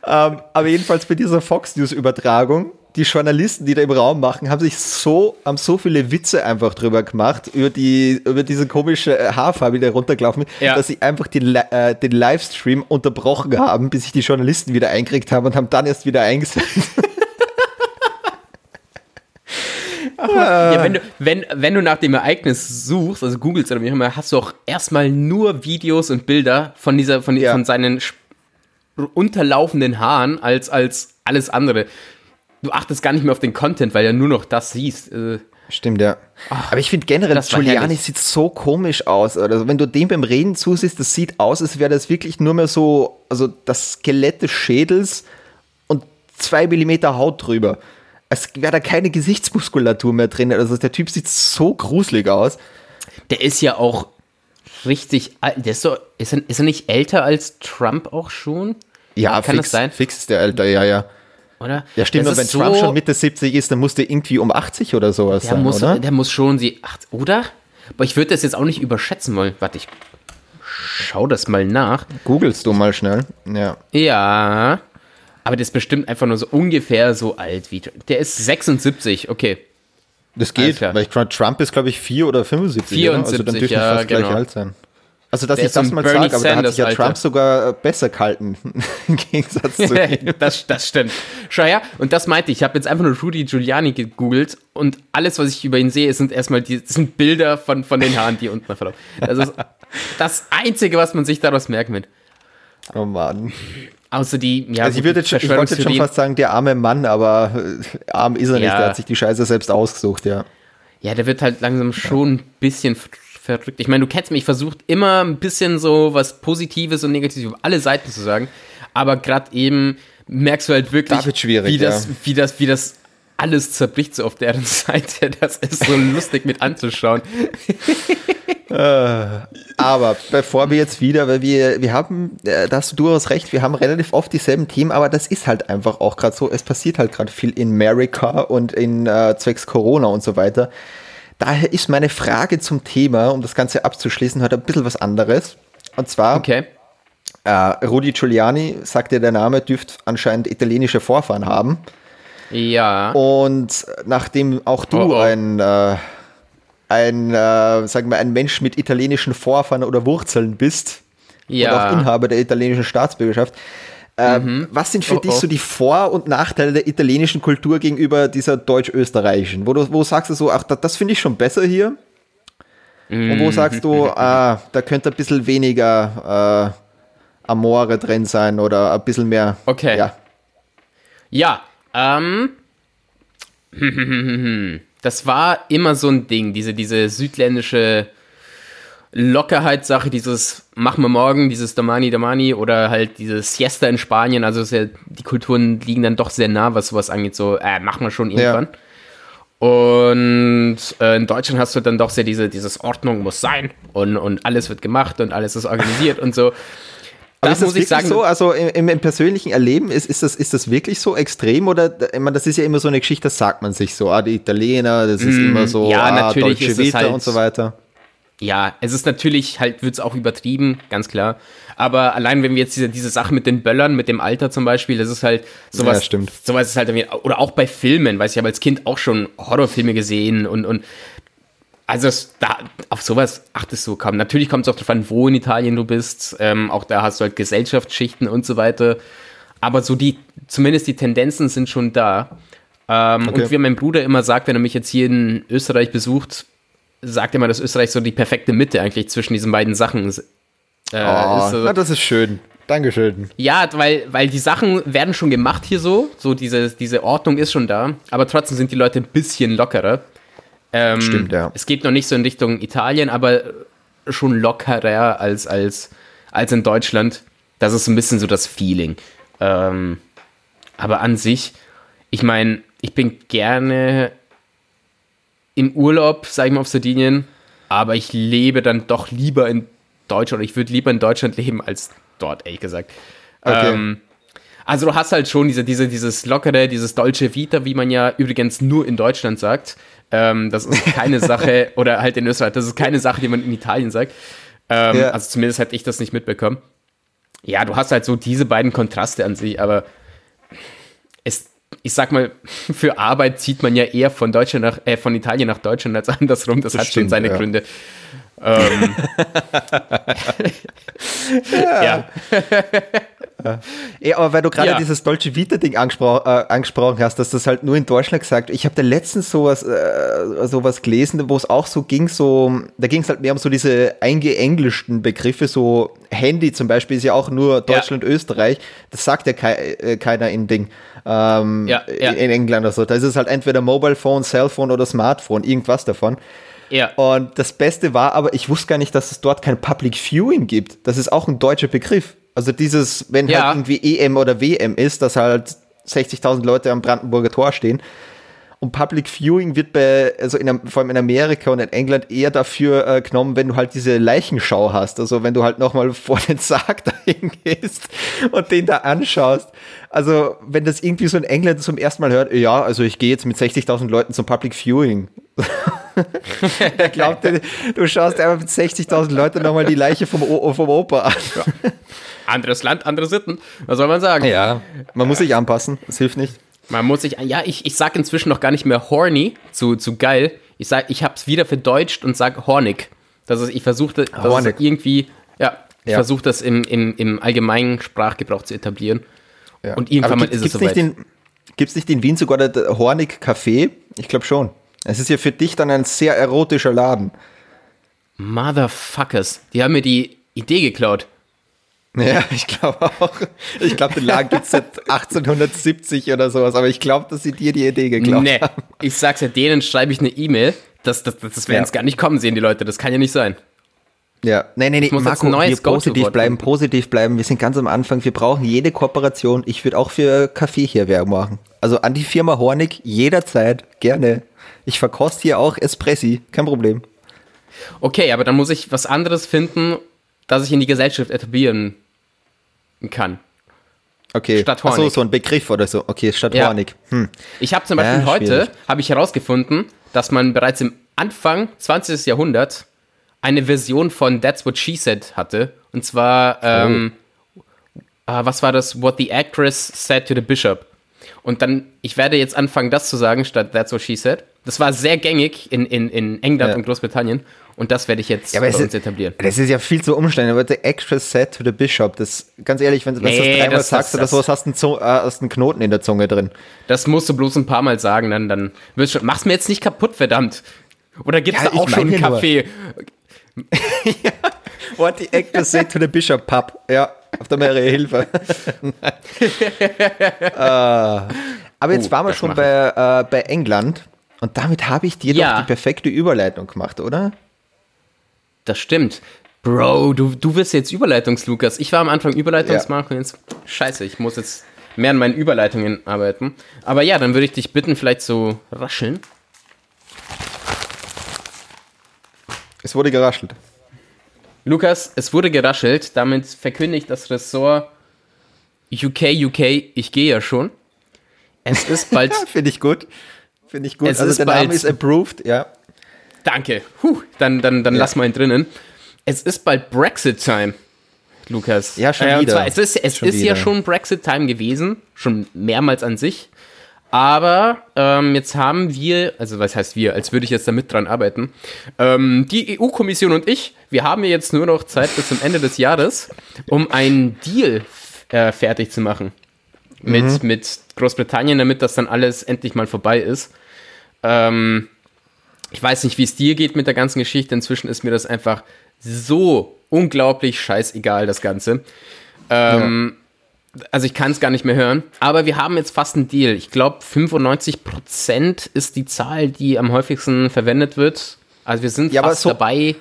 ähm, aber jedenfalls bei dieser Fox News Übertragung, die Journalisten, die da im Raum machen, haben sich so, haben so viele Witze einfach drüber gemacht, über die, über diese komische äh, Haarfarbe, die da runtergelaufen ist, Ja. dass sie einfach Li- äh, den Livestream unterbrochen haben, bis sich die Journalisten wieder eingekriegt haben und haben dann erst wieder eingesetzt. ja, wenn, du, wenn, wenn du nach dem Ereignis suchst, also googelst oder wie auch immer, hast du auch erstmal nur Videos und Bilder von, dieser, von, Ja. von seinen unterlaufenden Haaren als, als alles andere. Du achtest gar nicht mehr auf den Content, weil du nur noch das siehst. Äh, Stimmt, ja. Aber ich finde generell, Giuliani sieht so komisch aus. Also wenn du dem beim Reden zusiehst, das sieht aus, als wäre das wirklich nur mehr so, also das Skelett des Schädels und zwei Millimeter Haut drüber. Es wäre da keine Gesichtsmuskulatur mehr drin. Also der Typ sieht so gruselig aus. der ist ja auch richtig alt. Der ist, so, ist, er, ist er nicht älter als Trump auch schon? Ja, Kann fix, das sein? fix ist der Alter, ja, ja. Oder? Ja, stimmt, Das und wenn ist Trump so- schon Mitte 70 ist, dann muss der irgendwie um 80 oder sowas Der sein, muss, oder? der muss schon sie. Ach, oder? Aber ich würde das jetzt auch nicht überschätzen wollen. Warte, ich schau das mal nach. Googlest du mal schnell. Ja. Ja. Aber der ist bestimmt einfach nur so ungefähr so alt wie. Der ist 76, okay. Das geht, klar. weil ich, Trump ist, glaube ich, 4 oder 75. oder? Also dann 74, dürfte ja, fast gleich genau. alt sein. Also, dass Der ich das mal Bernie sage, aber da hat sich ja Sanders, Trump Alter. sogar äh, besser gehalten. Im Gegensatz zu ihm. das, das stimmt. Schau her, und das meinte ich. Ich habe jetzt einfach nur Rudy Giuliani gegoogelt und alles, was ich über ihn sehe, sind erstmal die, sind Bilder von, von den Haaren, die unten verlaufen. Das ist das Einzige, was man sich daraus merken wird. Oh Mann. Außer die, ja, Also ich, würde jetzt, schon- ich wollte jetzt schon fast sagen, der arme Mann, aber äh, arm ist er nicht. Ja. Der hat sich die Scheiße selbst ausgesucht, ja. Ja, der wird halt langsam schon ein bisschen verrückt. Ich meine, du kennst mich, ich versuche immer ein bisschen so was Positives und Negatives über alle Seiten zu sagen. Aber gerade eben merkst du halt wirklich, wie, das, ja. wie, das, wie das alles zerbricht so auf deren Seite. Das ist so lustig mit anzuschauen. Aber bevor wir jetzt wieder, weil wir, wir haben, äh, da hast du durchaus recht, wir haben relativ oft dieselben Themen, aber das ist halt einfach auch gerade so, es passiert halt gerade viel in America und in äh, zwecks Corona und so weiter. Daher ist meine Frage zum Thema, um das Ganze abzuschließen, heute ein bisschen was anderes. Und zwar, Okay. äh, Rudi Giuliani, sagt ja der Name, dürfte anscheinend italienische Vorfahren haben. Ja. Und nachdem auch du Oh, oh. ein, äh, ein, äh, sagen wir, ein Mensch mit italienischen Vorfahren oder Wurzeln bist ja. und auch Inhaber der italienischen Staatsbürgerschaft, äh, was sind für Oh, dich oh. so die Vor- und Nachteile der italienischen Kultur gegenüber dieser deutsch-österreichischen? Wo, du, wo sagst du so, ach, das, das finde ich schon besser hier? Und Mhm. wo sagst du, ah, da könnte ein bisschen weniger äh, Amore drin sein oder ein bisschen mehr. Okay. Ja. Ja, ähm. Das war immer so ein Ding, diese, diese südländische Lockerheitssache, dieses machen wir morgen, dieses Domani Domani oder halt dieses Siesta in Spanien. Also ja, die Kulturen liegen dann doch sehr nah, was sowas angeht. So, äh, machen wir schon irgendwann. Und äh, in Deutschland hast du dann doch sehr diese, dieses Ordnung muss sein und, und alles wird gemacht und alles ist organisiert und so. Aber Das ist das muss ich sagen. so? Also im, im, persönlichen Erleben, ist, ist, das, ist das wirklich so extrem? Oder, ich meine, das ist ja immer so eine Geschichte, das sagt man sich so. Ah, die Italiener, das ist immer so, Mm, ja, ah, natürlich es Vita halt- und so weiter. Ja, es ist natürlich halt, wird es auch übertrieben, ganz klar. Aber allein wenn wir jetzt diese, diese Sache mit den Böllern, mit dem Alter zum Beispiel, das ist halt sowas. Ja, stimmt. Sowas ist halt, irgendwie- oder auch bei Filmen, weiß ich, habe als Kind auch schon Horrorfilme gesehen und, und also es, da, auf sowas achtest du kaum. Natürlich kommt es auch an, wo in Italien du bist. Ähm, auch da hast du halt Gesellschaftsschichten und so weiter. Aber so die, zumindest die Tendenzen sind schon da. Ähm, Okay. Und wie mein Bruder immer sagt, wenn er mich jetzt hier in Österreich besucht, sagt er immer, dass Österreich so die perfekte Mitte eigentlich zwischen diesen beiden Sachen ist. Äh, Oh, ist so, na, das ist schön. Dankeschön. ja, weil, weil die Sachen werden schon gemacht hier so. So diese, diese Ordnung ist schon da. Aber trotzdem sind die Leute ein bisschen lockerer. Ähm, Stimmt, ja. Es geht noch nicht so in Richtung Italien, aber schon lockerer als, als, als in Deutschland. Das ist so ein bisschen so das Feeling. Ähm, aber an sich, ich meine, ich bin gerne im Urlaub, sag ich mal, auf Sardinien, aber ich lebe dann doch lieber in Deutschland. Ich würde lieber in Deutschland leben als dort, ehrlich gesagt. Okay. Ähm, also du hast halt schon diese, diese, dieses lockere, dieses Dolce Vita, wie man ja übrigens nur in Deutschland sagt. Ähm, das ist keine Sache, oder halt in Österreich, das ist keine Sache, die man in Italien sagt. Ähm, Ja. Also zumindest hätte ich das nicht mitbekommen. Ja, du hast halt so diese beiden Kontraste an sich, aber es, ich sag mal, für Arbeit zieht man ja eher von Deutschland nach, äh, von Italien nach Deutschland als andersrum. Das, hat schon stimmt, seine ja. Gründe. Ähm, ja. Ja, aber weil du gerade Ja. dieses Dolce Vita-Ding angespro äh, angesprochen hast, dass das halt nur in Deutschland gesagt Ich habe da letztens sowas, äh, sowas gelesen, wo es auch so ging, so, da ging es halt mehr um so diese eingeenglischten Begriffe, so Handy zum Beispiel ist ja auch nur Deutschland, Österreich. Das sagt ja kei äh, keiner in Ding. Ähm, Ja, ja. In, in England oder so. Da ist es halt entweder Mobile Phone, Cellphone oder Smartphone, irgendwas davon. Ja. Und das Beste war aber, ich wusste gar nicht, dass es dort kein Public Viewing gibt. Das ist auch ein deutscher Begriff. Also dieses, wenn Ja. halt irgendwie EM oder WM ist, dass halt 60.000 Leute am Brandenburger Tor stehen. Und Public Viewing wird bei, also in, vor allem in Amerika und in England eher dafür äh, genommen, wenn du halt diese Leichenschau hast. Also wenn du halt nochmal vor den Sarg dahin gehst und den da anschaust. Also wenn das irgendwie so ein Engländer zum ersten Mal hört, ja, also ich gehe jetzt mit 60.000 Leuten zum Public Viewing. Der glaubt, du schaust einfach mit 60.000 Leuten nochmal die Leiche vom, o vom Opa an. Anderes Land, andere Sitten. Was soll man sagen? Ja, man muss sich anpassen, das hilft nicht. Man muss sich, ja, ich, ich sag inzwischen noch gar nicht mehr horny, zu, zu geil. Ich sag, ich hab's wieder verdeutscht und sag hornig. Das ist, ich versuchte, das irgendwie, ja, ich Ja. versuche das im, im, im allgemeinen Sprachgebrauch zu etablieren. Ja. Und irgendwann gibt- ist es soweit. in, Gibt es nicht in Wien sogar der- der Hornig Café? Ich glaube schon. Es ist ja für dich dann ein sehr erotischer Laden. Motherfuckers, die haben mir die Idee geklaut. Ja, ich glaube auch. Ich glaube, den Laden gibt es seit 1870 oder sowas, aber ich glaube, dass sie dir die Idee geklaut Nee, haben. ich sag's ja, denen schreibe ich eine E-Mail. Das, das, das, das werden es Ja. gar nicht kommen sehen, die Leute. Das kann ja nicht sein. Ja, nein, nein, nein, muss jetzt Marco, wir positiv bleiben, positiv bleiben. Wir sind ganz am Anfang. Wir brauchen jede Kooperation. Ich würde auch für Kaffee hier Werbung machen. Also an die Firma Hornig jederzeit gerne. Ich verkoste hier auch Espressi, kein Problem. Okay, aber dann muss ich was anderes finden, das ich in die Gesellschaft etablieren kann. Okay. Statt Hornig. so ein Begriff oder so. Okay, statt Ja. Hornig. Hm. Ich habe zum Beispiel Ja, heute habe ich herausgefunden, dass man bereits im Anfang 20. Jahrhundert eine Version von That's What She Said hatte. Und zwar, ähm, äh, was war das? What the actress said to the bishop. Und dann, ich werde jetzt anfangen, das zu sagen, statt That's What She Said. Das war sehr gängig in, in, in England Ja. und Großbritannien. Und das werde ich jetzt Ja, bei uns ist, etablieren. das ist ja viel zu umständlich. Aber the actress said to the bishop, das, ganz ehrlich, wenn, du Nee, das dreimal das- sagst das- oder sowas, hast du einen, äh, hast einen Knoten in der Zunge drin. Das musst du bloß ein paar Mal sagen, dann, dann wirst du schon. Mach's mir jetzt nicht kaputt, verdammt. Oder gibt's Ja, da auch schon einen meine nur. What the actress said to the bishop, Pub. Ja, auf der mehrere Hilfe. äh, aber jetzt Oh, waren wir schon bei, äh, bei England. Und damit habe ich dir Ja. doch die perfekte Überleitung gemacht, oder? Das stimmt. Bro, du, du wirst jetzt Überleitungs-Lukas. Ich war am Anfang Überleitungsmarco, jetzt scheiße, ich muss jetzt mehr an meinen Überleitungen arbeiten. Aber ja, dann würde ich dich bitten, vielleicht so rascheln. Es wurde geraschelt. Lukas, es wurde geraschelt, damit verkündigt das Ressort UK, UK, ich gehe ja schon. Es ist bald, Finde ich gut. Finde ich gut. Es also ist der Name bald- ist approved, ja. danke, Huh, dann, dann, dann Ja. lass mal ihn drinnen. Es ist bald Brexit-Time, Lukas. Ja, schon und wieder. Zwar, es ist, es Schon ist ja wieder. schon Brexit-Time gewesen, schon mehrmals an sich. Aber ähm, jetzt haben wir, also was heißt wir, als würde ich jetzt da mit dran arbeiten, ähm, die EU-Kommission und ich, wir haben jetzt nur noch Zeit bis zum Ende des Jahres, um einen Deal äh, fertig zu machen mit, Mhm. mit Großbritannien, damit das dann alles endlich mal vorbei ist. Ähm, ich weiß nicht, wie es dir geht mit der ganzen Geschichte. Inzwischen ist mir das einfach so unglaublich scheißegal, das Ganze. Ähm, Also ich kann es gar nicht mehr hören. Aber wir haben jetzt fast einen Deal. Ich glaube, 95% ist die Zahl, die am häufigsten verwendet wird. Also wir sind Ja, aber fast so- dabei.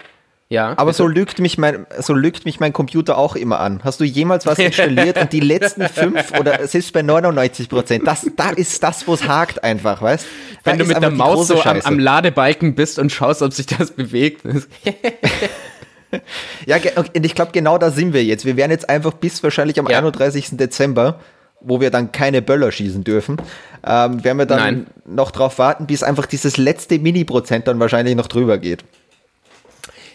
Ja, Aber bitte? so lügt, mich mein, so lügt mich mein Computer auch immer an. Hast du jemals was installiert und die letzten fünf oder selbst bei 99 Prozent, das, da ist das, wo es hakt einfach, weißt Da wenn du mit der Maus so am, am Ladebalken bist und schaust, ob sich das bewegt. Ja, und ich glaube, genau da sind wir jetzt. Wir werden jetzt einfach bis wahrscheinlich am Ja. 31. Dezember, wo wir dann keine Böller schießen dürfen, ähm, werden wir dann Nein. noch drauf warten, bis einfach dieses letzte Mini-Prozent dann wahrscheinlich noch drüber geht.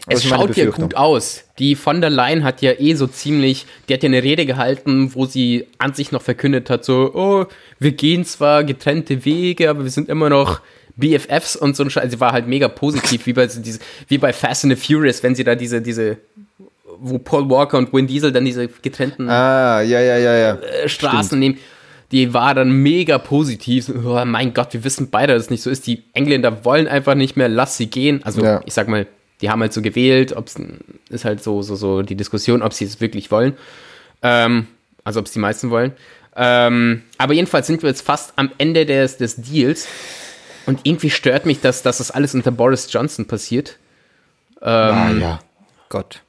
Das Es schaut ja gut aus. Die von der Leyen hat ja eh so ziemlich, die hat ja eine Rede gehalten, wo sie an sich noch verkündet hat, so, oh, wir gehen zwar getrennte Wege, aber wir sind immer noch BFFs und so ein Scheiß. Sie war halt mega positiv, wie bei, so diese, wie bei Fast and the Furious, wenn sie da diese, diese, wo Paul Walker und Vin Diesel dann diese getrennten Ah, ja, ja, ja, ja. äh, Straßen nehmen. Die war dann mega positiv. Oh, mein Gott, wir wissen beide, dass es nicht so ist. Die Engländer wollen einfach nicht mehr, lass sie gehen. Also ich sag mal, die haben halt so gewählt, ob es ist halt so, so, so die Diskussion, ob sie es wirklich wollen. Ähm, also ob es die meisten wollen. Ähm, aber jedenfalls sind wir jetzt fast am Ende des, des Deals. Und irgendwie stört mich, dass, dass das alles unter Boris Johnson passiert. ah, ja. Gott.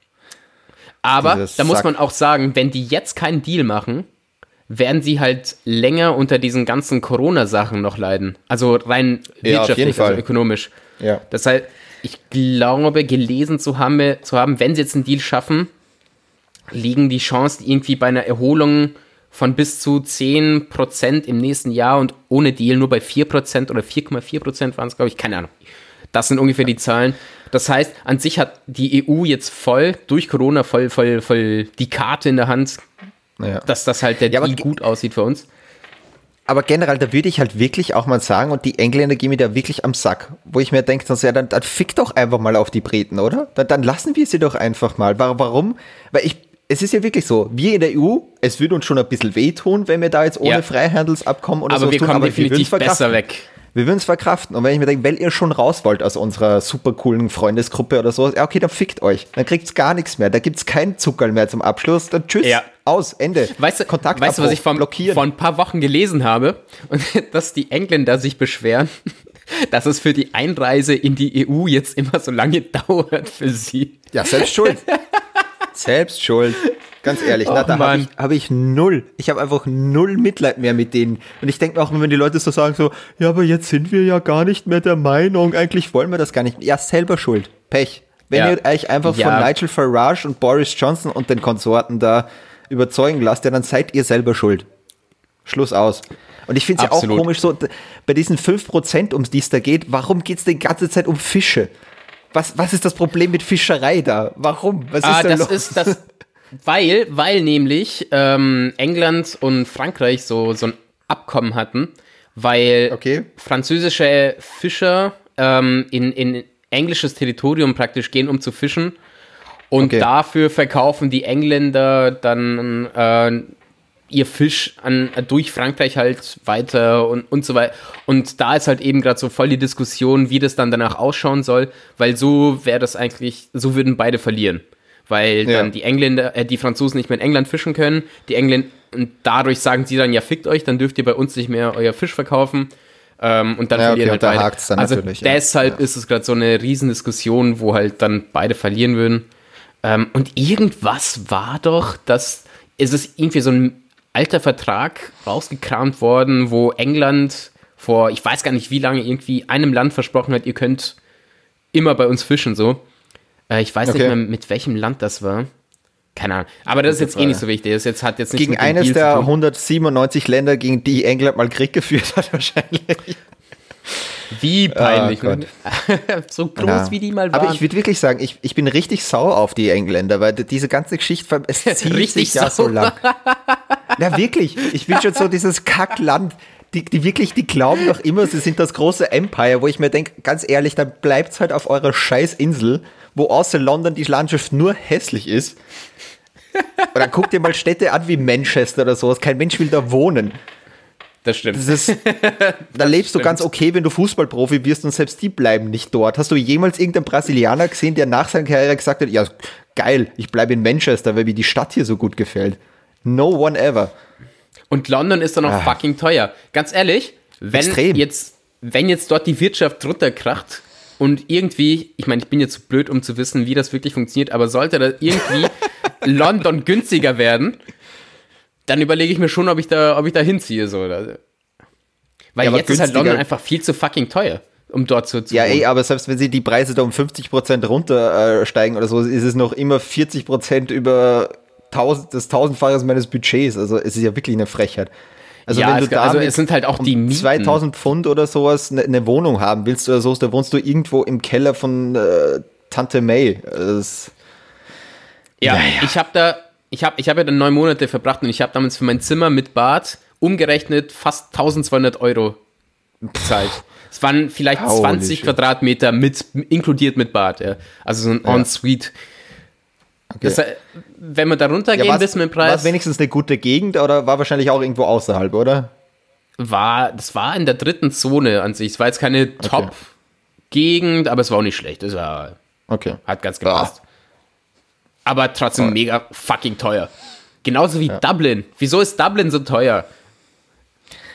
Aber Dieses da muss Sack. man auch sagen, wenn die jetzt keinen Deal machen, werden sie halt länger unter diesen ganzen Corona-Sachen noch leiden. Also rein Ja, wirtschaftlich, also ökonomisch. Ja. Das heißt, ich glaube, gelesen zu haben, zu haben, wenn sie jetzt einen Deal schaffen, liegen die Chancen irgendwie bei einer Erholung von bis zu 10% im nächsten Jahr und ohne Deal nur bei 4% oder 4,4% waren es, glaube ich, keine Ahnung. Das sind ungefähr die Zahlen. Das heißt, an sich hat die EU jetzt voll, durch Corona, voll, voll, voll die Karte in der Hand, ja. dass das halt der Ja, Deal gut aussieht für uns. Aber generell, da würde ich halt wirklich auch mal sagen, und die Engländer gehen mir da wirklich am Sack, wo ich mir denke, dann, ja, dann, dann fick doch einfach mal auf die Briten, oder? Dann, dann lassen wir sie doch einfach mal. Wa- Warum? Weil ich, es ist ja wirklich so, wir in der EU, es würde uns schon ein bisschen wehtun, wenn wir da jetzt ohne Ja. Freihandelsabkommen oder Aber so wir tun, kommen würden's definitiv verkraften. besser weg. Wir würden es verkraften. Und wenn ich mir denke, weil ihr schon raus wollt aus unserer super coolen Freundesgruppe oder so, ja, okay, dann fickt euch. Dann kriegt's gar nichts mehr. Da gibt's keinen Zuckerl mehr zum Abschluss. Dann tschüss, Ja. aus, Ende. Weißt du, Kontakt weißt du was ich vor, blockieren. vor ein paar Wochen gelesen habe? Und dass die Engländer sich beschweren, dass es für die Einreise in die EU jetzt immer so lange dauert für sie. Ja, selbst schuld. Selbst schuld. Ganz ehrlich, na, Och, da habe ich, hab ich null. Ich habe einfach null Mitleid mehr mit denen. Und ich denke auch, wenn die Leute so sagen, so, ja, aber jetzt sind wir ja gar nicht mehr der Meinung, eigentlich wollen wir das gar nicht. Ja, selber schuld. Pech. Wenn Ja. ihr euch einfach Ja. von Nigel Farage und Boris Johnson und den Konsorten da überzeugen lasst, ja, dann seid ihr selber schuld. Schluss aus. Und ich finde es ja auch komisch, so bei diesen 5%, um die es da geht, warum geht es die ganze Zeit um Fische? Was, was ist das Problem mit Fischerei da? Warum? Was Ah, ist da das los? ist das, weil, weil nämlich ähm, England und Frankreich so, so ein Abkommen hatten, weil Okay. französische Fischer ähm, in, in englisches Territorium praktisch gehen, um zu fischen. Und Okay. dafür verkaufen die Engländer dann äh, ihr Fisch an, durch Frankreich halt weiter und, und so weiter. Und da ist halt eben gerade so voll die Diskussion, wie das dann danach ausschauen soll, weil so wäre das eigentlich, so würden beide verlieren. Weil Ja. dann die Engländer, äh, die Franzosen nicht mehr in England fischen können, die Engländer, und dadurch sagen sie dann, ja, fickt euch, dann dürft ihr bei uns nicht mehr euer Fisch verkaufen. Ähm, und dann Ja, verlieren okay, halt beide. hakt's dann also natürlich, ja. deshalb ist es gerade so eine Riesendiskussion, wo halt dann beide verlieren würden. Ähm, und irgendwas war doch, dass es ist irgendwie so ein alter Vertrag rausgekramt worden, wo England vor, ich weiß gar nicht wie lange, irgendwie einem Land versprochen hat, ihr könnt immer bei uns fischen, so. Äh, ich weiß Okay. nicht mehr, mit welchem Land das war. Keine Ahnung. Aber das ist jetzt eh nicht so wichtig. Das jetzt hat jetzt nichts gegen eines der zu tun. 197 Länder, gegen die England mal Krieg geführt hat, wahrscheinlich. Wie peinlich. Ah, ne? so groß Ja. wie die mal waren. Aber ich würde wirklich sagen, ich, ich bin richtig sauer auf die Engländer, weil diese ganze Geschichte, es zieht Richtig sich ja so sauer. lang. Ja, wirklich. Ich bin schon so dieses Kackland. Die, die wirklich, die glauben doch immer, sie sind das große Empire, wo ich mir denke, ganz ehrlich, dann bleibt's halt auf eurer Scheißinsel, wo außer London die Landschaft nur hässlich ist. Und dann guckt ihr mal Städte an wie Manchester oder sowas. Kein Mensch will da wohnen. das stimmt. Das ist, da lebst du ganz okay, wenn du Fußballprofi wirst und selbst die bleiben nicht dort. Hast du jemals irgendeinen Brasilianer gesehen, der nach seiner Karriere gesagt hat, ja, geil, ich bleibe in Manchester, weil mir die Stadt hier so gut gefällt. No one ever. Und London ist dann auch Ah. fucking teuer. Ganz ehrlich, wenn Extrem. jetzt, wenn jetzt dort die Wirtschaft runterkracht und irgendwie, ich meine, ich bin jetzt zu blöd, um zu wissen, wie das wirklich funktioniert, aber sollte da irgendwie London günstiger werden, dann überlege ich mir schon, ob ich da, ob ich da hinziehe, so. Weil Ja, jetzt ist halt London einfach viel zu fucking teuer, um dort zu, zu Ja, ey, aber selbst wenn sie die Preise da um 50% runtersteigen äh, steigen oder so, ist es noch immer 40% über 1000, das tausendfaches meines Budgets. Also es ist ja wirklich eine Frechheit. Also Ja, wenn du es- da also es sind halt auch die Mieten. 2000 Pfund oder sowas eine ne Wohnung haben willst oder so, da wohnst du irgendwo im Keller von äh, Tante May. Das, Ja, Ja, ja. ich habe da, ich habe ich hab ja dann neun Monate verbracht und ich habe damals für mein Zimmer mit Bad umgerechnet fast 1200 Euro bezahlt. Es waren vielleicht Holy 20 shit. Quadratmeter mit, inkludiert mit Bad, ja. Also so ein Ensuite. Okay. Das, wenn wir da runtergehen, wissen wir den War Preis. es wenigstens eine gute Gegend oder war wahrscheinlich auch irgendwo außerhalb, oder? war, das war in der dritten Zone an sich. Es war jetzt keine Top-Gegend, aber es war auch nicht schlecht. Es war, Okay. hat ganz gepasst. Aber trotzdem mega fucking teuer. Genauso wie Dublin. Wieso ist Dublin so teuer?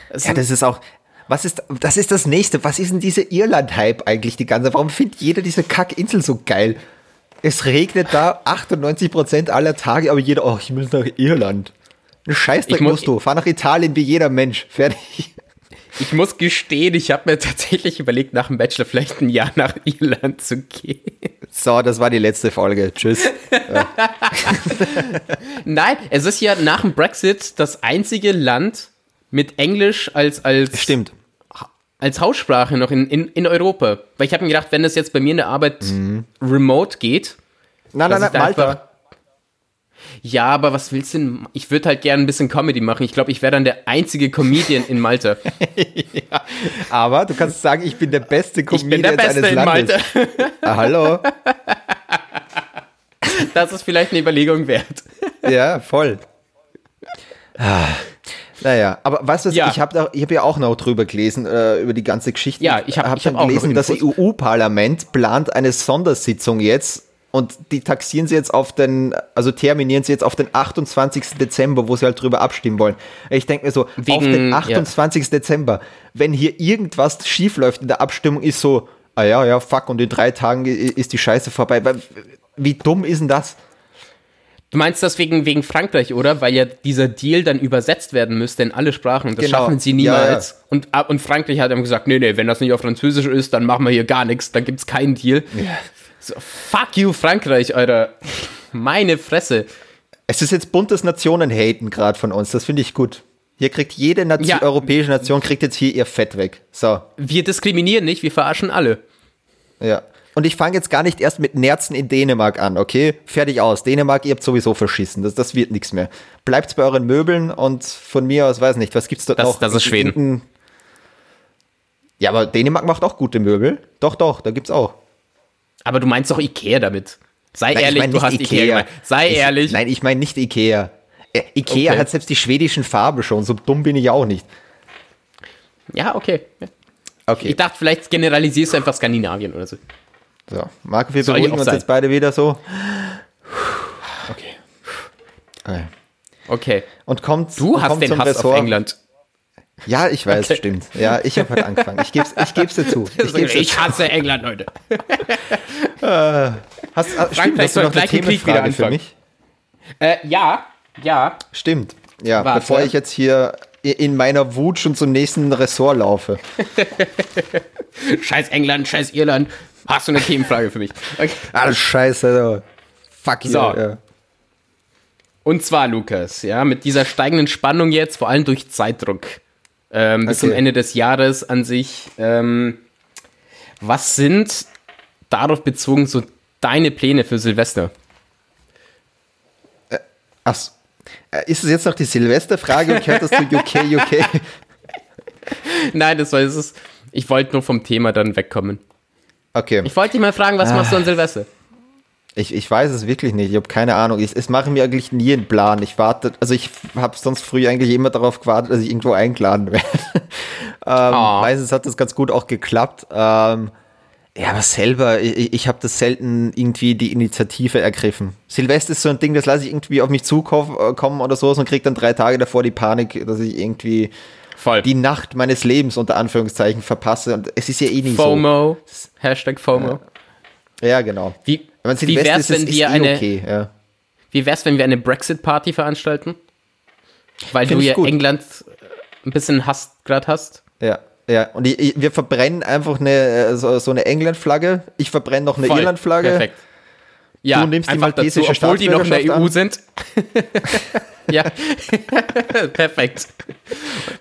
Es Ja, das ist auch. Was ist, das ist das nächste. Was ist denn diese Irland-Hype eigentlich die ganze? Warum findet jeder diese Kackinsel so geil? Es regnet da 98% aller Tage, aber jeder, oh, ich muss nach Irland. Ein Scheißdreck Ich muss- musst du. Fahr nach Italien wie jeder Mensch. Fertig. Ich muss gestehen, ich habe mir tatsächlich überlegt, nach dem Bachelor vielleicht ein Jahr nach Irland zu gehen. So, das war die letzte Folge. Tschüss. Nein, es ist ja nach dem Brexit das einzige Land mit Englisch als, als, Stimmt. Als Haussprache noch in, in, in Europa. Weil ich habe mir gedacht, wenn das jetzt bei mir in der Arbeit remote geht, Nein, nein, ich nein, Malta. Ja, aber was willst du denn? Ich würde halt gerne ein bisschen Comedy machen. Ich glaube, ich wäre dann der einzige Comedian in Malta. Aber du kannst sagen, ich bin der beste Ich Comedian bin der Beste eines in Landes. Malta. Ah, hallo. Das ist vielleicht eine Überlegung wert. Ja, voll. Ah, naja, aber weißt du, was, Ja. ich habe hab ja auch noch drüber gelesen, äh, über die ganze Geschichte. Ja, ich hab- hab hab dann noch gelesen, das. EU-Parlament plant eine Sondersitzung jetzt und die taxieren sie jetzt auf den, also terminieren sie jetzt auf den 28. Dezember, wo sie halt drüber abstimmen wollen. Ich denke mir so, auf Wegen- den ja. 28. Dezember, wenn hier irgendwas schief läuft in der Abstimmung, ist so, ah ja, ja, fuck, und in drei Tagen ist die Scheiße vorbei. Wie dumm ist denn das? Du meinst das wegen, wegen Frankreich, oder? Weil ja dieser Deal dann übersetzt werden müsste in alle Sprachen. Das Genau. schaffen sie Ja, niemals. Und, ah, und Frankreich hat dann gesagt, nee, nee, wenn das nicht auf Französisch ist, dann machen wir hier gar nichts, dann gibt's keinen Deal. So, fuck you, Frankreich, Alter. Meine Fresse. Es ist jetzt buntes Nationen-Haten gerade von uns, das finde ich gut. Hier kriegt jede Nation, Ja. europäische Nation kriegt jetzt hier ihr Fett weg. So, Wir diskriminieren nicht, wir verarschen alle. ja. Und ich fange jetzt gar nicht erst mit Nerzen in Dänemark an, okay? Fertig aus. Dänemark, ihr habt sowieso verschissen. Das, das wird nichts mehr. Bleibt bei euren Möbeln und von mir aus, weiß nicht, was gibt's dort Das- noch? das ist Schweden. Ja, aber Dänemark macht auch gute Möbel. Doch, doch, da gibt's auch. Aber du meinst doch Ikea damit. Sei Nein, ich ehrlich, mein du hast Ikea, gemeint. Sei ich, ehrlich. Nein, ich meine nicht Ikea. Äh, Ikea Okay. hat selbst die schwedischen Farben schon. So dumm bin ich auch nicht. Ja, okay. Okay. Ich dachte, vielleicht generalisierst du einfach Skandinavien oder so. So, Marco, wir Soll beruhigen uns sein. jetzt beide wieder so. Okay. Okay. Okay. Und kommt, Du und hast kommt den Hass Ressort. auf England. Ja, ich weiß, Okay. stimmt. Ja, ich habe halt angefangen. Ich geb's, ich geb's dir zu. Ich geb's Ich hasse England, Leute. Hast, ah, stimmt, hast du noch eine Themenfrage für mich? Äh, ja, ja. Stimmt. Ja, Warte. bevor ich jetzt hier in meiner Wut schon zum nächsten Ressort laufe. Scheiß England, scheiß Irland. Hast du eine Themenfrage für mich? Okay. Ah, scheiße. So. Fuck So. you. Ja. Und zwar, Lukas, ja, mit dieser steigenden Spannung jetzt, vor allem durch Zeitdruck, ähm, bis Okay. zum Ende des Jahres an sich, ähm, was sind darauf bezogen so deine Pläne für Silvester? Ach. Äh, ist es jetzt noch die Silvesterfrage und gehört das zu UK, UK? Nein, das war es. Ich wollte nur vom Thema dann wegkommen. Okay. Ich wollte dich mal fragen, was Ah. machst du an Silvester? Ich, ich weiß es wirklich nicht. Ich habe keine Ahnung. Ich, es mache mir eigentlich nie einen Plan. Ich warte, also ich habe sonst früh eigentlich immer darauf gewartet, dass ich irgendwo eingeladen werde. ähm, Ah. Meistens hat das ganz gut auch geklappt. Ähm, ja, aber selber, ich, ich habe das selten irgendwie die Initiative ergriffen. Silvester ist so ein Ding, das lasse ich irgendwie auf mich zukommen oder so und kriege dann drei Tage davor die Panik, dass ich irgendwie Voll. die Nacht meines Lebens unter Anführungszeichen verpasse. Und es ist ja eh nicht FOMO. Hashtag FOMO. so. Ja, genau. Wie, wie wär's, ist, wenn wir eh eine, okay. Ja. wie wär's, wenn wir eine Brexit-Party veranstalten? Weil Find du ja gut. England ein bisschen Hass gerade hast. Ja, ja. Und ich, ich, wir verbrennen einfach eine, äh, so, so eine England-Flagge. Ich verbrenne noch eine. Irland-Flagge. Perfekt. Ja, Du nimmst die einfach dazu, maltesische obwohl die noch in der EU Staatsbürgerschaft sind. ja, perfekt. Dann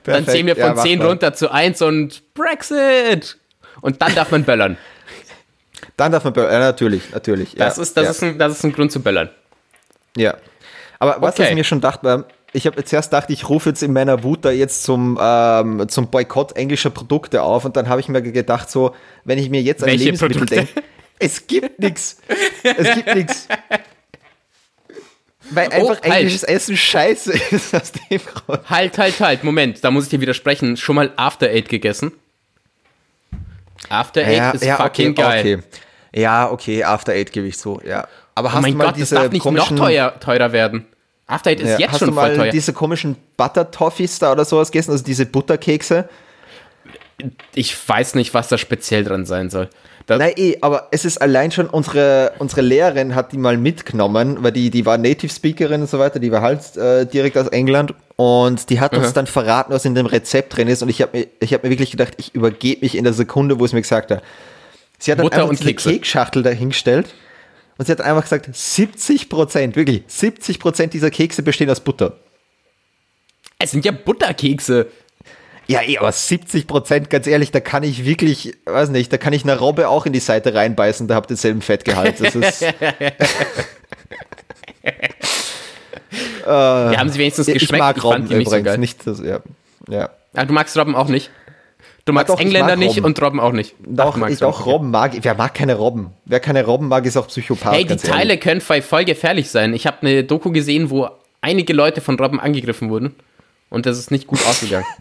Perfekt. zählen wir Ja, von 10 machbar. runter zu 1 und Brexit. Und dann darf man böllern. Dann darf man, ja, natürlich, natürlich. Das, ja, ist, das, ja. ist ein, das ist ein Grund zu böllern. Ja. Aber was Okay. ich mir schon dachte, ich habe zuerst gedacht, ich rufe jetzt in meiner Wut da jetzt zum, ähm, zum Boykott englischer Produkte auf und dann habe ich mir gedacht, so, wenn ich mir jetzt an Welche Lebensmittel denke, es gibt nichts. Es gibt nichts. Weil einfach halt. englisches Essen scheiße ist aus dem Grund. Halt, halt, halt, Moment, da muss ich dir widersprechen. Schon mal After Eight gegessen? After Eight ist fucking okay, geil. Okay. Ja, okay, After Eight gebe ich so, ja. Aber Oh hast mein du mal Gott, das diese darf nicht noch teuer, teurer werden. After Eight ist ja, jetzt hast schon du mal voll teuer. diese komischen Butter Toffees da oder sowas gegessen, also diese Butterkekse? Ich weiß nicht, was da speziell dran sein soll. Da, Nein, eh, aber es ist allein schon, unsere, unsere Lehrerin hat die mal mitgenommen, weil die, die war Native Speakerin und so weiter, die war halt äh, direkt aus England und die hat uns Aha. dann verraten, was in dem Rezept drin ist und ich habe mir, ich hab mir wirklich gedacht, ich übergebe mich in der Sekunde, wo es mir gesagt hat. Sie hat dann Butter einfach und diese. Kekschachtel dahingestellt und sie hat einfach gesagt, 70 Prozent, wirklich, 70 Prozent dieser Kekse bestehen aus Butter. es sind ja Butterkekse. Ja, eh, aber 70 Prozent, ganz ehrlich, da kann ich wirklich, weiß nicht, da kann ich eine Robbe auch in die Seite reinbeißen, da habt ihr denselben Fettgehalt. Das ist, Ja, haben sie wenigstens Ja, ich geschmeckt? mag Robben so übrigens geil. nicht. Das, ja. Ja. Ah, du magst Robben auch nicht? Du magst doch, ich Engländer mag nicht Robben. und Robben auch nicht. Ach, Doch, magst ich, doch Robben. Mag ich. Wer mag keine Robben? Wer keine Robben mag, ist auch Psychopath. Hey, die Teile ehrlich. können voll gefährlich sein. Ich habe eine Doku gesehen, wo einige Leute von Robben angegriffen wurden. Und das ist nicht gut ausgegangen.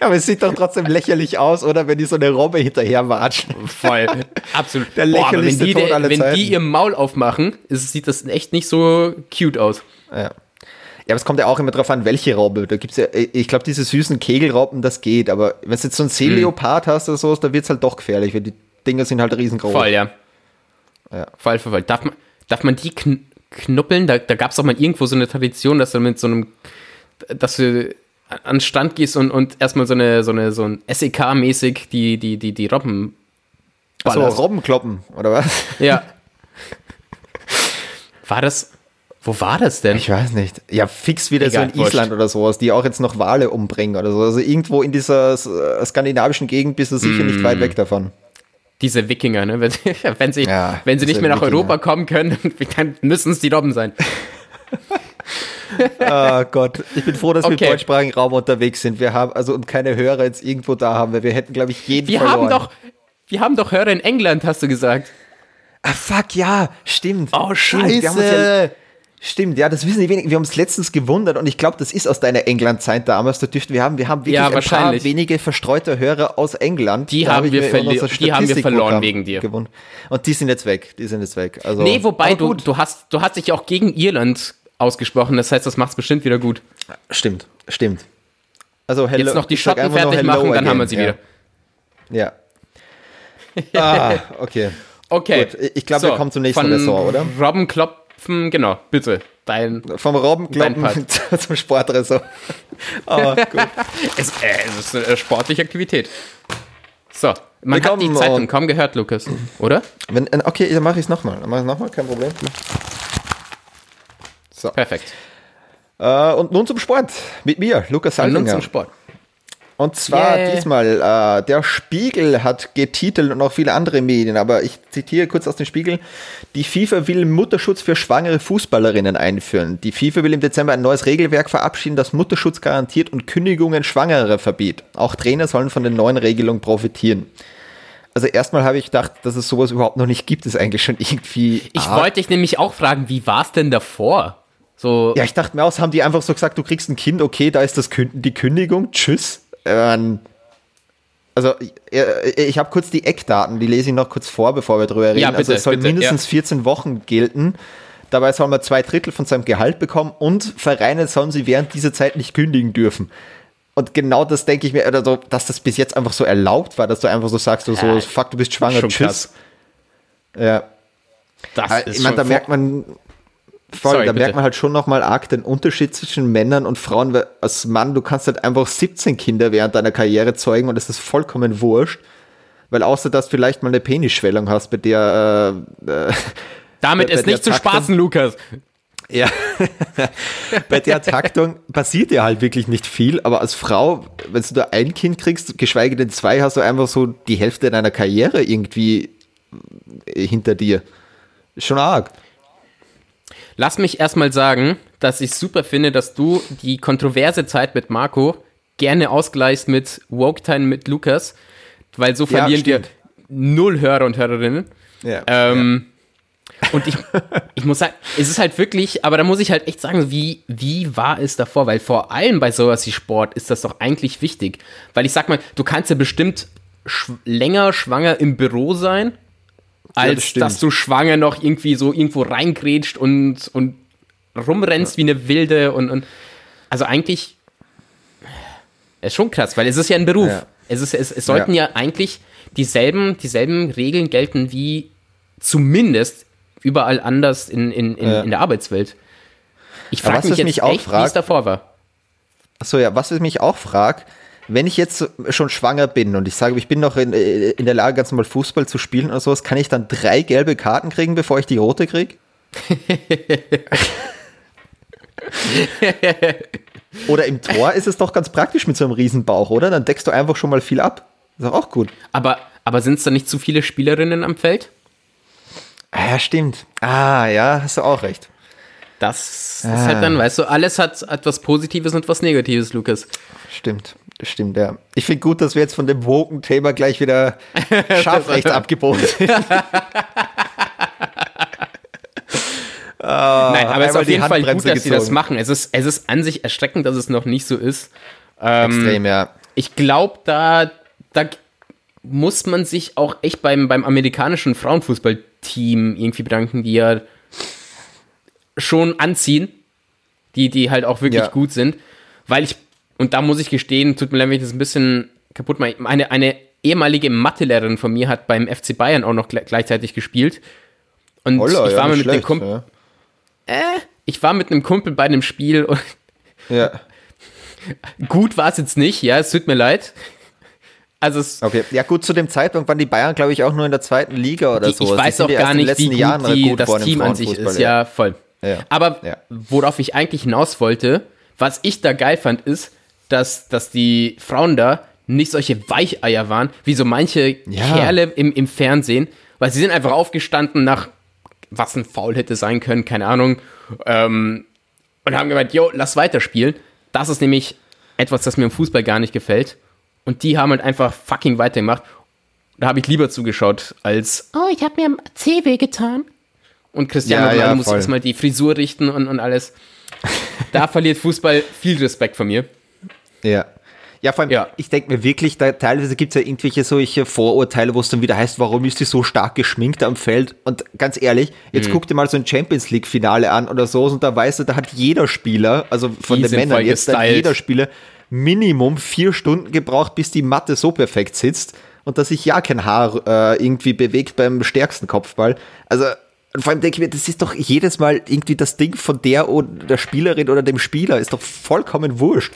Ja, aber es sieht doch trotzdem lächerlich aus, oder? Wenn die so eine Robbe hinterher watschen. Voll. Absolut. Der Boah, aber wenn lächerlichste die, Tod aller wenn Zeiten. die ihr Maul aufmachen, ist, sieht das echt nicht so cute aus. Ja. Ja, aber es kommt ja auch immer drauf an, welche Robbe. Da gibt's ja, ich glaube, diese süßen Kegelrobben, das geht, aber wenn du jetzt so einen Seeleopard hast oder so, da wird's halt doch gefährlich, weil die Dinger sind halt riesengroß. Voll, ja. Ja. Voll, voll, voll. Darf man, darf man die kn knuppeln? Da, da gab es auch mal irgendwo so eine Tradition, dass du mit so einem, dass du an den Stand gehst und, und erstmal so eine, so eine, so ein SEK-mäßig die, die, die, die Robben So, ballerst. Robbenkloppen, oder was? Ja. War das, wo war das denn? Ich weiß nicht. Ja, fix wieder Egal, so in wurscht. Island oder sowas, die auch jetzt noch Wale umbringen oder so. Also irgendwo in dieser äh, skandinavischen Gegend bist du sicher nicht Mm. weit weg davon. Diese Wikinger, ne? Wenn, wenn sie, Ja, wenn sie nicht mehr nach Wikinger. Europa kommen können, dann müssen es die Robben sein. Oh Gott, ich bin froh, dass wir Okay. im deutschsprachigen Raum unterwegs sind. Wir haben also und keine Hörer jetzt irgendwo da haben, weil wir hätten, glaube ich, jeden Wir verloren. haben doch, wir haben doch Hörer in England, hast du gesagt. Ah, fuck, ja, stimmt. Oh, Stimmt, wir Scheiße. Ja, stimmt, ja, das wissen die wenigen. Wir haben uns letztens gewundert und ich glaube, das ist aus deiner England-Zeit damals. Da dürften wir haben, wir haben wirklich Ja, ein paar wahrscheinlich. wenige verstreute Hörer aus England. Die haben ich wir die haben wir verloren wegen dir. gewundert. Und die sind jetzt weg. Die sind jetzt weg. Also, Nee, wobei du, du hast, du hast dich ja auch gegen Irland ausgesprochen. Das heißt, das macht's bestimmt wieder gut. Stimmt, stimmt. Also, hello, Jetzt noch die Schotten fertig machen, dann haben wir again. sie wieder. Ja. ja. Ah, okay. Okay. Gut, ich glaube, wir kommen zum nächsten Ressort, oder? Robben klopfen, genau, bitte. Dein. Vom Robbenkloppen Dein zum Sportressort. Ah, gut. Es, äh, es ist eine sportliche Aktivität. So, man Wir hat die Zeitung äh, kaum gehört, Lukas, oder? Wenn, äh, okay, dann mache ich es nochmal. Dann mache ich es nochmal, kein Problem. So. Perfekt. Äh, und nun zum Sport. Mit mir, Lukas Und nun zum Sport. Und zwar Yeah. diesmal, äh, der Spiegel hat getitelt und auch viele andere Medien, aber ich zitiere kurz aus dem Spiegel, die FIFA will Mutterschutz für schwangere Fußballerinnen einführen. Die FIFA will im Dezember ein neues Regelwerk verabschieden, das Mutterschutz garantiert und Kündigungen Schwangerer verbietet. Auch Trainer sollen von den neuen Regelungen profitieren. Also erstmal habe ich gedacht, dass es sowas überhaupt noch nicht gibt, ist eigentlich schon irgendwie. Ich arg. wollte dich nämlich auch fragen, wie war es denn davor? So, Ja, ich dachte mir aus, haben die einfach so gesagt, du kriegst ein Kind, okay, da ist das Kün die Kündigung, tschüss. Ähm, also ich, ich habe kurz die Eckdaten, die lese ich noch kurz vor, bevor wir drüber reden. Ja, also bitte, es soll bitte, mindestens 14 Wochen gelten. Dabei soll man zwei Drittel von seinem Gehalt bekommen und Vereine sollen sie während dieser Zeit nicht kündigen dürfen. Und genau das denke ich mir, oder so, dass das bis jetzt einfach so erlaubt war, dass du einfach so sagst, du so, Ja, fuck, du bist schwanger, tschüss. krass. Ja. das Ah, Ich meine, da merkt man, voll, Sorry, da bitte. merkt man halt schon nochmal arg den Unterschied zwischen Männern und Frauen, weil als Mann, du kannst halt einfach 17 Kinder während deiner Karriere zeugen und es ist vollkommen wurscht. Weil außer, dass du vielleicht mal eine Penisschwellung hast, bei der, äh, äh, Damit bei ist der nicht zu Taktung- spaßen, Lukas. ja, bei der Taktung passiert ja halt wirklich nicht viel, aber als Frau, wenn du da ein Kind kriegst, geschweige denn zwei, hast du einfach so die Hälfte deiner Karriere irgendwie hinter dir. Schon arg. Lass mich erstmal sagen, dass ich super finde, dass du die kontroverse Zeit mit Marco gerne ausgleichst mit Woke Time mit Lukas, weil so verlieren ja, wir null Hörer und Hörerinnen. Ja, ähm, ja. Und ich, ich muss sagen, es ist halt wirklich, aber da muss ich halt echt sagen, wie, wie war es davor? Weil vor allem bei sowas wie Sport ist das doch eigentlich wichtig. Weil ich sag mal, du kannst ja bestimmt sch länger schwanger im Büro sein, als ja, das dass du schwanger noch irgendwie so irgendwo reingrätscht und, und rumrennst ja. wie eine Wilde und, und also eigentlich ist schon krass, weil es ist ja ein Beruf. Ja. Es, ist, es, es sollten ja. eigentlich dieselben, dieselben Regeln gelten wie zumindest überall anders in, in, in, in der Arbeitswelt. Ich frage mich jetzt mich echt, wie es davor war. Achso, ja, was ich mich auch frage, wenn ich jetzt schon schwanger bin und ich sage, ich bin noch in, äh, in der Lage, ganz normal Fußball zu spielen oder sowas, kann ich dann drei gelbe Karten kriegen, bevor ich die rote kriege? oder im Tor ist es doch ganz praktisch mit so einem Riesenbauch, oder? Dann deckst du einfach schon mal viel ab. Ist doch auch gut. Aber, aber sind es da nicht zu viele Spielerinnen am Feld? Ah, ja, stimmt. Ah, ja, hast du auch recht. Das ah. ist halt dann, weißt du, alles hat etwas Positives und was Negatives, Lukas. Stimmt. Stimmt, ja. Ich finde gut, dass wir jetzt von dem Woken-Thema gleich wieder scharf rechts abgebogen sind. Ah, Nein, aber es ist auf jeden Fall gut, dass gezogen. sie das machen. Es ist, es ist an sich erschreckend, dass es noch nicht so ist. Ähm, Extrem, ja. Ich glaube, da, da muss man sich auch echt beim, beim amerikanischen Frauenfußballteam irgendwie bedanken, die ja schon anziehen, die, die halt auch wirklich ja. gut sind. Weil ich und da muss ich gestehen, tut mir leid, wenn ich das ein bisschen kaputt mache. Eine, eine ehemalige Mathelehrerin von mir hat beim FC Bayern auch noch gleichzeitig gespielt. Und Holla, ich war ja, mit schlecht, dem Kumpel. Ja. Äh, ich war mit einem Kumpel bei einem Spiel und ja. gut war es jetzt nicht, ja, es tut mir leid. Also okay, ja gut, zu dem Zeitpunkt waren die Bayern, glaube ich, auch nur in der zweiten Liga oder die, so. Ich weiß auch gar nicht, wie gut, Jahren die, gut das Team an sich ist. Ja, ja voll. Ja. Aber worauf ich eigentlich hinaus wollte, was ich da geil fand, ist, dass, dass die Frauen da nicht solche Weicheier waren, wie so manche ja. Kerle im, im Fernsehen, weil sie sind einfach aufgestanden nach, was ein Foul hätte sein können, keine Ahnung, ähm, und haben gemeint, yo, lass weiterspielen. Das ist nämlich etwas, das mir im Fußball gar nicht gefällt. Und die haben halt einfach fucking weitergemacht. Da habe ich lieber zugeschaut, als, oh, ich habe mir am C weh getan. Und Cristiano ja, Ronaldo ja, muss erstmal die Frisur richten und, und alles. da verliert Fußball viel Respekt von mir. Ja. Ja, vor allem, ja. ich denke mir wirklich, da teilweise gibt es ja irgendwelche solche Vorurteile, wo es dann wieder heißt, warum ist die so stark geschminkt am Feld? Und ganz ehrlich, jetzt mhm. guck dir mal so ein Champions League-Finale an oder so, und da weißt du, da hat jeder Spieler, also von die den Männern jetzt, da jeder Spieler Minimum vier Stunden gebraucht, bis die Matte so perfekt sitzt und dass sich ja kein Haar äh, irgendwie bewegt beim stärksten Kopfball. Also und vor allem denke ich mir, das ist doch jedes Mal irgendwie das Ding von der oder der Spielerin oder dem Spieler, ist doch vollkommen wurscht.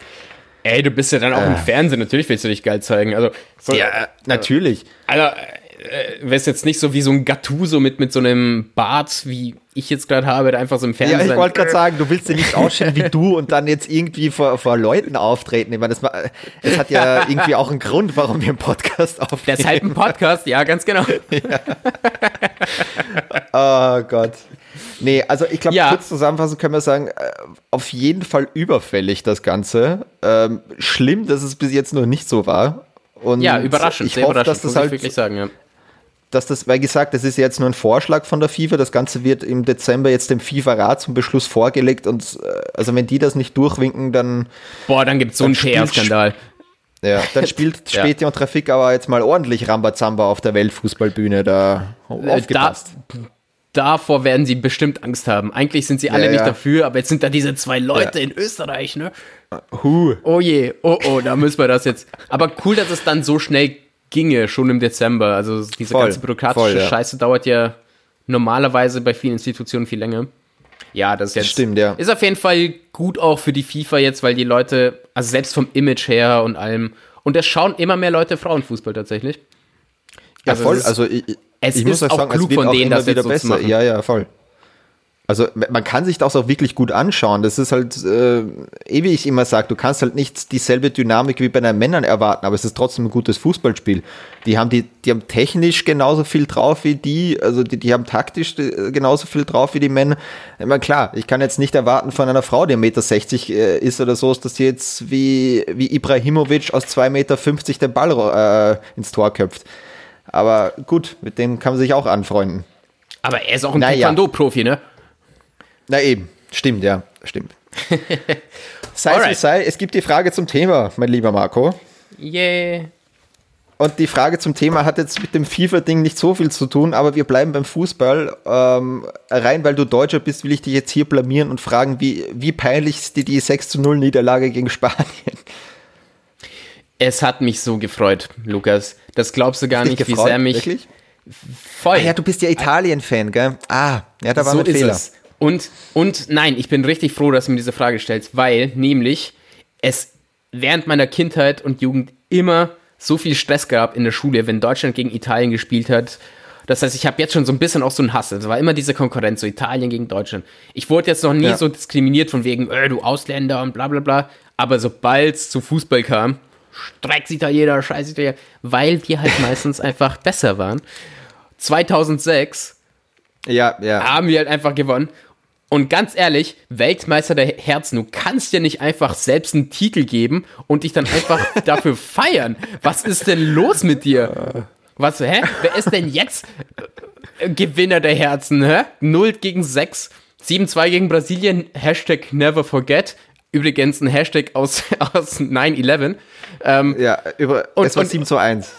Ey, du bist ja dann auch äh. im Fernsehen, natürlich willst du dich geil zeigen. Also, so, ja, natürlich. Also, äh, wärst jetzt nicht so wie so ein Gattuso mit, mit so einem Bart, wie ich jetzt gerade habe, der einfach so im Fernsehen. Ja, ich wollte gerade sagen, du willst ja nicht ausschauen wie du und dann jetzt irgendwie vor, vor Leuten auftreten. Ich meine, das, es hat ja irgendwie auch einen Grund, warum wir einen Podcast aufnehmen. Das ist halt ein Podcast, ja, ganz genau. Ja. oh Gott. Nee, also ich glaube, ja. kurz zusammenfassend können wir sagen, äh, auf jeden Fall überfällig das Ganze. Ähm, schlimm, dass es bis jetzt noch nicht so war. Und ja, überraschend, ich sehr hoffe, überraschend, dass das halt, wirklich sagen, ja. Dass das, weil gesagt, das ist jetzt nur ein Vorschlag von der FIFA, das Ganze wird im Dezember jetzt dem FIFA-Rat zum Beschluss vorgelegt und äh, also wenn die das nicht durchwinken, dann. Boah, dann gibt es so einen PR-Skandal. Ja, dann spielt Späti ja. und Trafik aber jetzt mal ordentlich Rambazamba auf der Weltfußballbühne da äh, aufgepasst. Da, davor werden sie bestimmt Angst haben. Eigentlich sind sie alle ja, nicht ja. dafür, aber jetzt sind da diese zwei Leute ja. in Österreich, ne? Huh. Oh je, oh oh, da müssen wir das jetzt. Aber cool, dass es dann so schnell ginge, schon im Dezember. Also diese voll, ganze bürokratische voll, Scheiße dauert ja normalerweise bei vielen Institutionen viel länger. Ja, das ist jetzt. Stimmt, ja. Ist auf jeden Fall gut auch für die FIFA jetzt, weil die Leute, also selbst vom Image her und allem, und es schauen immer mehr Leute Frauenfußball tatsächlich. Ja, also voll. Also ich, es ich ist auch sagen, klug von denen, das wieder so besser. Ja, ja, voll. Also man kann sich das auch wirklich gut anschauen. Das ist halt, äh, eh wie ich immer sage, du kannst halt nicht dieselbe Dynamik wie bei den Männern erwarten, aber es ist trotzdem ein gutes Fußballspiel. Die haben, die, die haben technisch genauso viel drauf wie die, also die, die haben taktisch äh, genauso viel drauf wie die Männer. Ich meine, klar, ich kann jetzt nicht erwarten von einer Frau, die 1,60 Meter äh, ist oder so, dass sie jetzt wie, wie Ibrahimovic aus 2,50 Meter den Ball äh, ins Tor köpft. Aber gut, mit dem kann man sich auch anfreunden. Aber er ist auch ein naja. Taekwondo-Profi, ne? Na eben, stimmt, ja, stimmt. sei es wie sei, es gibt die Frage zum Thema, mein lieber Marco. Yeah. Und die Frage zum Thema hat jetzt mit dem FIFA-Ding nicht so viel zu tun, aber wir bleiben beim Fußball. Ähm, rein weil du Deutscher bist, will ich dich jetzt hier blamieren und fragen, wie, wie peinlich ist dir die 6 zu 0 Niederlage gegen Spanien? Es hat mich so gefreut, Lukas. Das glaubst du gar nicht, gefreut? wie sehr mich. Wirklich? Voll. Ah, ja, du bist ja Italien-Fan, gell? Ah, ja, da war so ein Fehler. Es. Und, und nein, ich bin richtig froh, dass du mir diese Frage stellst, weil nämlich es während meiner Kindheit und Jugend immer so viel Stress gab in der Schule, wenn Deutschland gegen Italien gespielt hat. Das heißt, ich habe jetzt schon so ein bisschen auch so einen Hass. Es war immer diese Konkurrenz, so Italien gegen Deutschland. Ich wurde jetzt noch nie ja. so diskriminiert von wegen, äh, du Ausländer und bla bla bla. Aber sobald es zu Fußball kam, streckt sich da jeder, scheiß Italiener, weil wir halt meistens einfach besser waren. 2006 ja, ja. haben wir halt einfach gewonnen. Und ganz ehrlich, Weltmeister der Herzen, du kannst ja nicht einfach selbst einen Titel geben und dich dann einfach dafür feiern. Was ist denn los mit dir? Was, hä? Wer ist denn jetzt äh, Gewinner der Herzen, hä? 0 gegen 6, 7-2 gegen Brasilien, Hashtag never forget. Übrigens ein Hashtag aus, aus 9-11. Ähm, ja, über, und, es war 7 zu 1.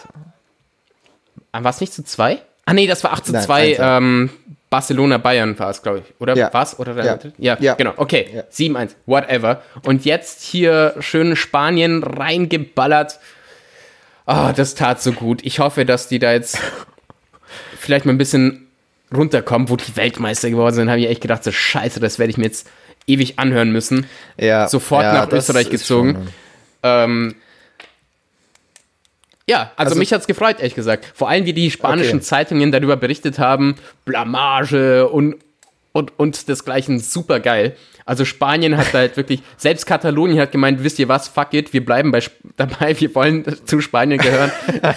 War es nicht zu 2? Ah nee, das war 8 zu 2. Ähm, Barcelona Bayern war es, glaube ich. Oder ja. was? Oder ja. ja. ja, genau. Okay, ja. 7-1, whatever. Und jetzt hier schön Spanien reingeballert. Oh, das tat so gut. Ich hoffe, dass die da jetzt vielleicht mal ein bisschen runterkommen, wo die Weltmeister geworden sind. Habe ich echt gedacht, so scheiße, das werde ich mir jetzt ewig anhören müssen. Ja. Sofort nach Österreich gezogen. Schon, ähm, ja, also, also mich hat's gefreut, ehrlich gesagt. Vor allem, wie die spanischen okay. Zeitungen darüber berichtet haben, Blamage und, und, und desgleichen, super geil. Also Spanien hat halt wirklich, selbst Katalonien hat gemeint, wisst ihr was, fuck it, wir bleiben bei, dabei, wir wollen zu Spanien gehören.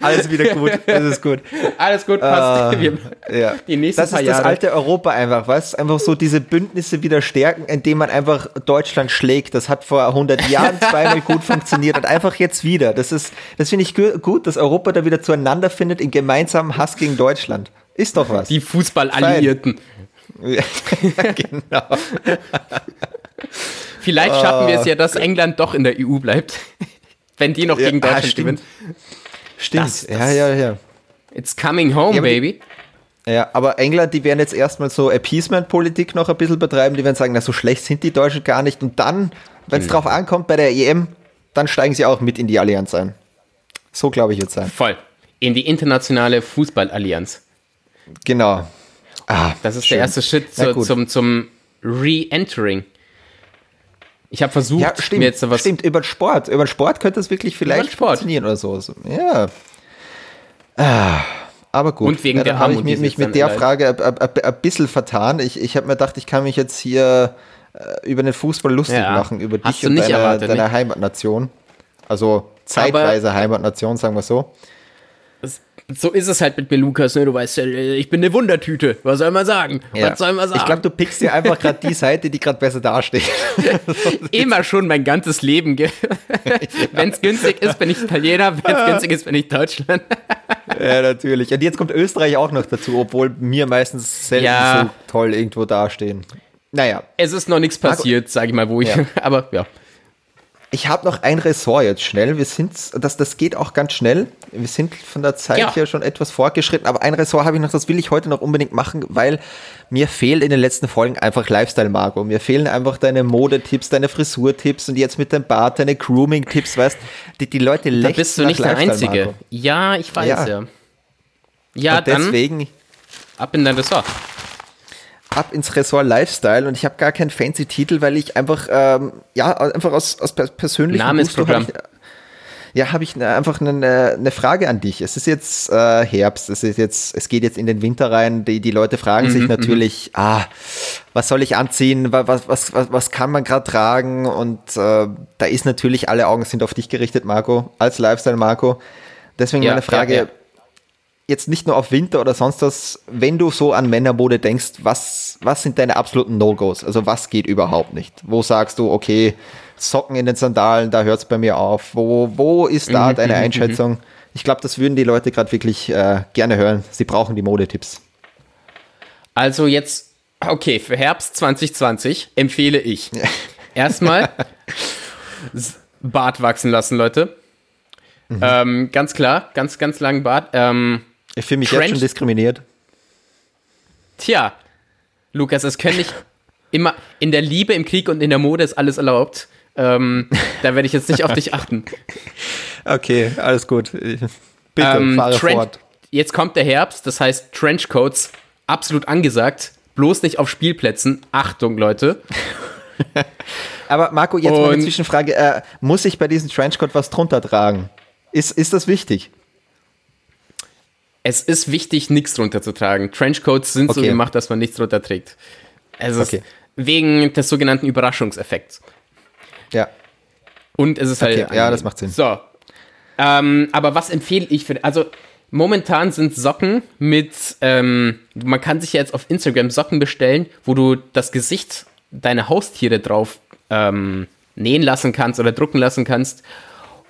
Alles wieder gut, das ist gut. Alles gut, passt. Uh, wir, ja. Die nächsten das ist Jahre. das alte Europa einfach, was? Einfach so diese Bündnisse wieder stärken, indem man einfach Deutschland schlägt. Das hat vor 100 Jahren zweimal gut funktioniert und einfach jetzt wieder. Das ist, das finde ich gut, dass Europa da wieder zueinander findet in gemeinsamen Hass gegen Deutschland. Ist doch was. Die Fußballalliierten. genau. Vielleicht schaffen wir es ja, dass England doch in der EU bleibt. Wenn die noch gegen Deutschland ah, gewinnen. Stimmt. Das, das, ja, ja, ja. It's coming home, ja, baby. Die, ja, aber England, die werden jetzt erstmal so Appeasement-Politik noch ein bisschen betreiben. Die werden sagen, na, so schlecht sind die Deutschen gar nicht. Und dann, wenn es hm. drauf ankommt bei der EM, dann steigen sie auch mit in die Allianz ein. So, glaube ich, es sein. Voll. In die internationale Fußballallianz. Genau. Ah, das ist schön. der erste Schritt zu, zum, zum Re-Entering. Ich habe versucht, ja, stimmt, mir jetzt was. Stimmt, über den Sport. Über den Sport könnte es wirklich vielleicht funktionieren oder so. Ja. Ah, aber gut. Und wegen ja, der habe ich mich, mich mit der Frage ein bisschen vertan. Ich, ich habe mir gedacht, ich kann mich jetzt hier äh, über den Fußball lustig ja. machen, über Hast dich und deine, erwartet, deine Heimatnation. Also zeitweise aber Heimatnation, sagen wir so so ist es halt mit mir, Lukas. Ne? Du weißt ich bin eine Wundertüte. Was soll man sagen? Ja. Was soll man sagen? Ich glaube, du pickst dir einfach gerade die Seite, die gerade besser dasteht. Immer schon mein ganzes Leben. ja. Wenn es günstig ist, bin ich Italiener. Wenn es günstig ist, bin ich Deutschland. ja, natürlich. Und jetzt kommt Österreich auch noch dazu, obwohl mir meistens selten ja. so toll irgendwo dastehen. Naja. Es ist noch nichts passiert, sage ich mal, wo ich. Aber ja. Ich habe noch ein Ressort jetzt schnell. Wir sind, das, das geht auch ganz schnell. Wir sind von der Zeit ja. her schon etwas fortgeschritten, aber ein Ressort habe ich noch, das will ich heute noch unbedingt machen, weil mir fehlt in den letzten Folgen einfach Lifestyle, Marco. Mir fehlen einfach deine Modetipps, deine Frisurtipps und jetzt mit dem Bart deine Grooming-Tipps, weißt die, die Leute lächeln. Da bist du nicht der Einzige. Marco. Ja, ich weiß ja. Ja, ja deswegen. ab in dein Ressort ab ins Ressort Lifestyle und ich habe gar keinen fancy Titel, weil ich einfach, ähm, ja, einfach aus, aus persönlichem Namensprogramm. Gusto Ja, habe ich einfach eine, eine, Frage an dich. Es ist jetzt äh, Herbst, es ist jetzt, es geht jetzt in den Winter rein. Die, die Leute fragen mhm, sich natürlich, mhm. ah, was soll ich anziehen? Was, was, was, was kann man gerade tragen? Und äh, da ist natürlich, alle Augen sind auf dich gerichtet, Marco, als Lifestyle Marco. Deswegen ja, meine Frage, ja, ja jetzt nicht nur auf Winter oder sonst was, wenn du so an Männermode denkst, was, was sind deine absoluten No-Gos? Also was geht überhaupt nicht? Wo sagst du, okay, Socken in den Sandalen, da hört es bei mir auf. Wo, wo ist da mhm, deine mhm, Einschätzung? Mhm. Ich glaube, das würden die Leute gerade wirklich äh, gerne hören. Sie brauchen die Modetipps. Also jetzt, okay, für Herbst 2020 empfehle ich erstmal Bart wachsen lassen, Leute. Ähm, ganz klar, ganz, ganz langen Bart. Ähm, ich fühle mich Trench jetzt schon diskriminiert. Tja, Lukas, es können nicht immer in der Liebe, im Krieg und in der Mode ist alles erlaubt. Ähm, da werde ich jetzt nicht auf dich achten. Okay, alles gut. Bitte, ähm, fahre Trench, fort. Jetzt kommt der Herbst, das heißt Trenchcoats absolut angesagt. Bloß nicht auf Spielplätzen. Achtung, Leute. Aber Marco, jetzt und, mal eine Zwischenfrage. Äh, muss ich bei diesem Trenchcoat was drunter tragen? Ist, ist das wichtig? Es ist wichtig, nichts drunter zu tragen. Trenchcoats sind okay. so gemacht, dass man nichts drunter trägt. Also okay. wegen des sogenannten Überraschungseffekts. Ja. Und es ist halt. Okay, ja, das macht Sinn. So. Ähm, aber was empfehle ich für. Also, momentan sind Socken mit. Ähm, man kann sich ja jetzt auf Instagram Socken bestellen, wo du das Gesicht deiner Haustiere drauf ähm, nähen lassen kannst oder drucken lassen kannst.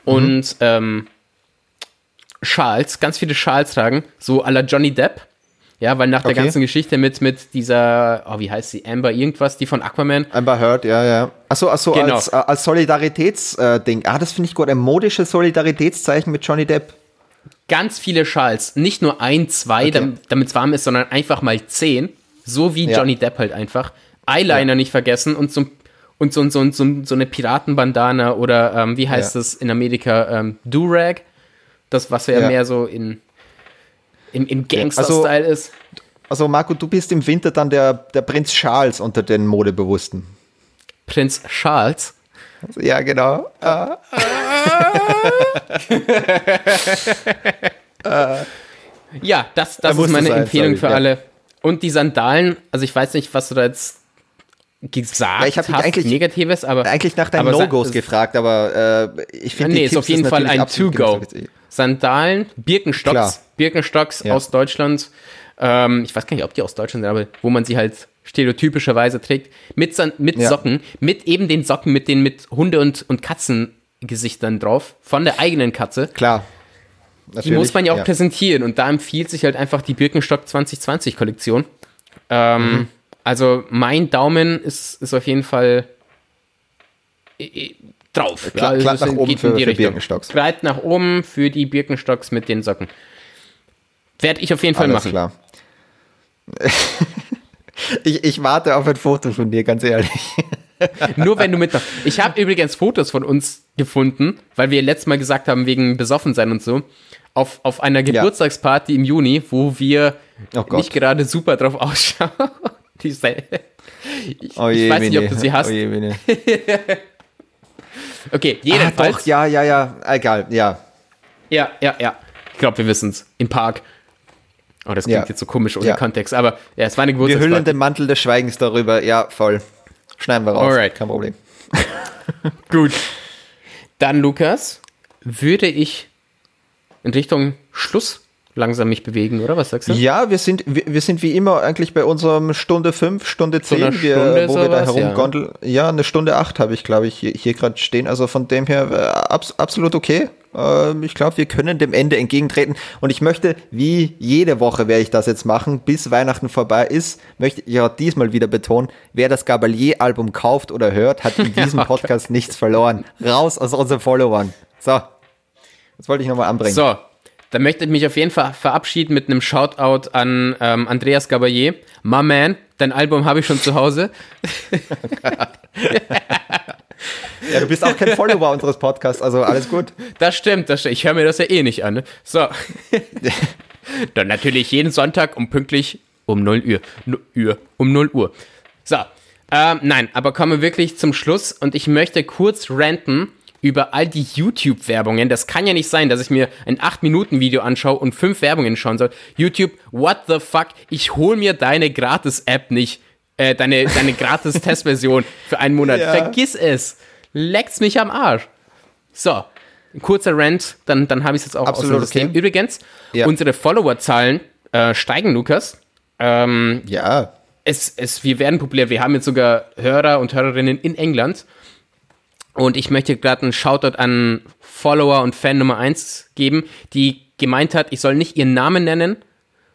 Und mhm. Schals, ganz viele Schals tragen, so à la Johnny Depp. Ja, weil nach okay. der ganzen Geschichte mit, mit dieser, oh, wie heißt sie, Amber irgendwas, die von Aquaman. Amber Heard, ja, ja. Achso, achso genau. als, als Solidaritätsding. Äh, ah, das finde ich gut. Ein modisches Solidaritätszeichen mit Johnny Depp. Ganz viele Schals. Nicht nur ein, zwei, okay. damit es warm ist, sondern einfach mal zehn. So wie ja. Johnny Depp halt einfach. Eyeliner ja. nicht vergessen und so, und so, so, so, so eine Piratenbandana oder ähm, wie heißt ja. das in Amerika? Ähm, Durag. Das, was ja, mehr so in im, im Gangster-Style also, ist. Also Marco, du bist im Winter dann der, der Prinz Charles unter den Modebewussten. Prinz Charles? Also, ja, genau. Ah. ja, das, das ist meine sein, Empfehlung sorry, für ja. alle. Und die Sandalen, also ich weiß nicht, was du da jetzt gesagt ja, ich habe eigentlich Negatives, aber eigentlich nach deinen No-Gos gefragt, aber äh, ich finde nee, ist auf jeden Fall ein To-Go. Sandalen, Birkenstocks, Klar. Birkenstocks ja. aus Deutschland. Ähm, ich weiß gar nicht, ob die aus Deutschland sind, aber wo man sie halt stereotypischerweise trägt. Mit, mit ja. Socken, mit eben den Socken mit den mit Hunde- und, und Katzengesichtern drauf, von der eigenen Katze. Klar. Natürlich. Die muss man ja auch ja. präsentieren und da empfiehlt sich halt einfach die Birkenstock 2020 Kollektion. Ähm, mhm. Also mein Daumen ist, ist auf jeden Fall drauf. Klar, ja, nach oben für, für Birkenstocks. Breit nach oben für die Birkenstocks mit den Socken. Werde ich auf jeden Fall Alles machen. klar. ich, ich warte auf ein Foto von dir, ganz ehrlich. Nur wenn du mitmachst. Ich habe übrigens Fotos von uns gefunden, weil wir letztes Mal gesagt haben, wegen Besoffensein und so, auf, auf einer Geburtstagsparty ja. im Juni, wo wir oh nicht gerade super drauf ausschauen. ich, oh je, ich weiß nicht, ob du sie hast. Oh je, Okay, jedenfalls. Ah, doch, ja, ja, ja, egal, ja. Ja, ja, ja. Ich glaube, wir wissen es. Im Park. Oh, das klingt ja. jetzt so komisch ohne ja. Kontext, aber ja, es war eine Geburtstagsparty. Wir hüllen den Mantel des Schweigens darüber. Ja, voll. Schneiden wir raus. Alright. Kein Problem. Gut. Dann, Lukas, würde ich in Richtung Schluss langsam mich bewegen, oder? Was sagst du? Ja, wir sind, wir, wir sind wie immer eigentlich bei unserem Stunde 5, Stunde 10, so wir, Stunde wo sowas, wir da herumgondeln. Ja. ja, eine Stunde 8 habe ich, glaube ich, hier, hier gerade stehen. Also von dem her äh, abs absolut okay. Äh, ich glaube, wir können dem Ende entgegentreten. Und ich möchte, wie jede Woche werde ich das jetzt machen, bis Weihnachten vorbei ist, möchte ich auch diesmal wieder betonen, wer das Gabalier-Album kauft oder hört, hat in diesem Podcast nichts verloren. Raus aus unseren Followern. So. Das wollte ich nochmal anbringen. So, da möchte ich mich auf jeden Fall verabschieden mit einem Shoutout an ähm, Andreas Gabalier. My man, dein Album habe ich schon zu Hause. ja, du bist auch kein Follower unseres Podcasts, also alles gut. Das stimmt, das stimmt. Ich höre mir das ja eh nicht an. Ne? So. Dann natürlich jeden Sonntag um pünktlich um 0 Uhr. Uhr um 0 Uhr. So. Ähm, nein, aber kommen wir wirklich zum Schluss und ich möchte kurz ranten über all die YouTube-Werbungen. Das kann ja nicht sein, dass ich mir ein 8-Minuten-Video anschaue und fünf Werbungen schauen soll. YouTube, what the fuck? Ich hol mir deine Gratis-App nicht. Äh, deine, deine Gratis-Testversion für einen Monat. Ja. Vergiss es. Leckt's mich am Arsch. So, ein kurzer Rant, dann, dann habe ich es jetzt auch Absolut aus dem System. okay. Übrigens, Ja. unsere Followerzahlen äh, steigen, Lukas. Ähm, Ja, es, es, wir werden populär. Wir haben jetzt sogar Hörer und Hörerinnen in England. Und ich möchte gerade einen Shoutout an Follower und Fan Nummer 1 geben, die gemeint hat, ich soll nicht ihren Namen nennen,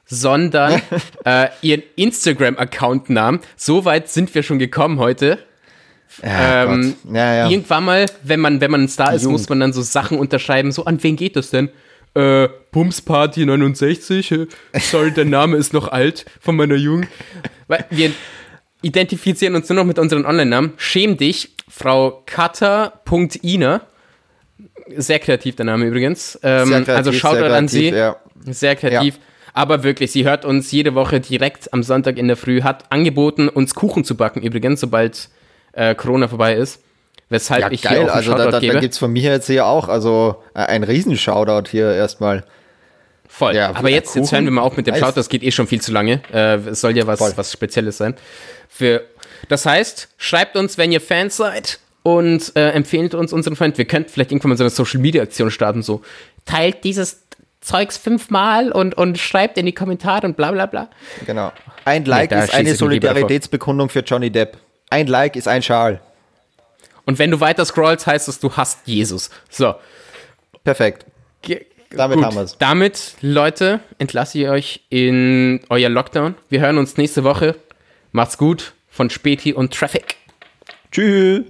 sondern äh, ihren Instagram-Account-Namen. So weit sind wir schon gekommen heute. ja, Ähm, ja, ja. Irgendwann mal, wenn man, wenn man ein Star ist, Jugend. muss man dann so Sachen unterschreiben. So, an wen geht das denn? Äh, Bumsparty 69. äh, Sorry, der Name ist noch alt von meiner Jugend. Weil wir identifizieren uns nur noch mit unseren Online-Namen. Schäm dich, Frau Kata.ina. Sehr kreativ der Name übrigens. Ähm, Sehr kreativ, also Shoutout sehr an sie. ja. Sehr kreativ. Aber wirklich, sie hört uns jede Woche direkt am Sonntag in der Früh, hat angeboten, uns Kuchen zu backen übrigens, sobald äh, Corona vorbei ist. Weshalb Ja, ich hier geil, auch einen also da, da, da gebe. gibt es von mir jetzt hier auch, also äh, ein Riesen-Shoutout hier erstmal. Voll. ja, Aber jetzt, jetzt Kuchen. hören wir mal auf mit dem. Shoutout, das geht eh schon viel zu lange. Äh, es soll ja was, Voll. was Spezielles sein. Für, das heißt, schreibt uns, wenn ihr Fans seid und äh, empfehlt uns unseren Freund. Wir könnten vielleicht irgendwann mal so eine Social-Media-Aktion starten, so teilt dieses Zeugs fünfmal und, und schreibt in die Kommentare und bla bla bla. Genau. Ein Like da ist eine. Solidaritätsbekundung für Johnny Depp. Ein Like ist ein Schal. Und wenn du weiter scrollst, heißt es, du hasst Jesus. So. Perfekt. Ge- Damit Gut, haben wir's. Damit, Leute, entlasse ich euch in euer Lockdown. Wir hören uns nächste Woche. Macht's gut von Späti und Traffic. Tschüss.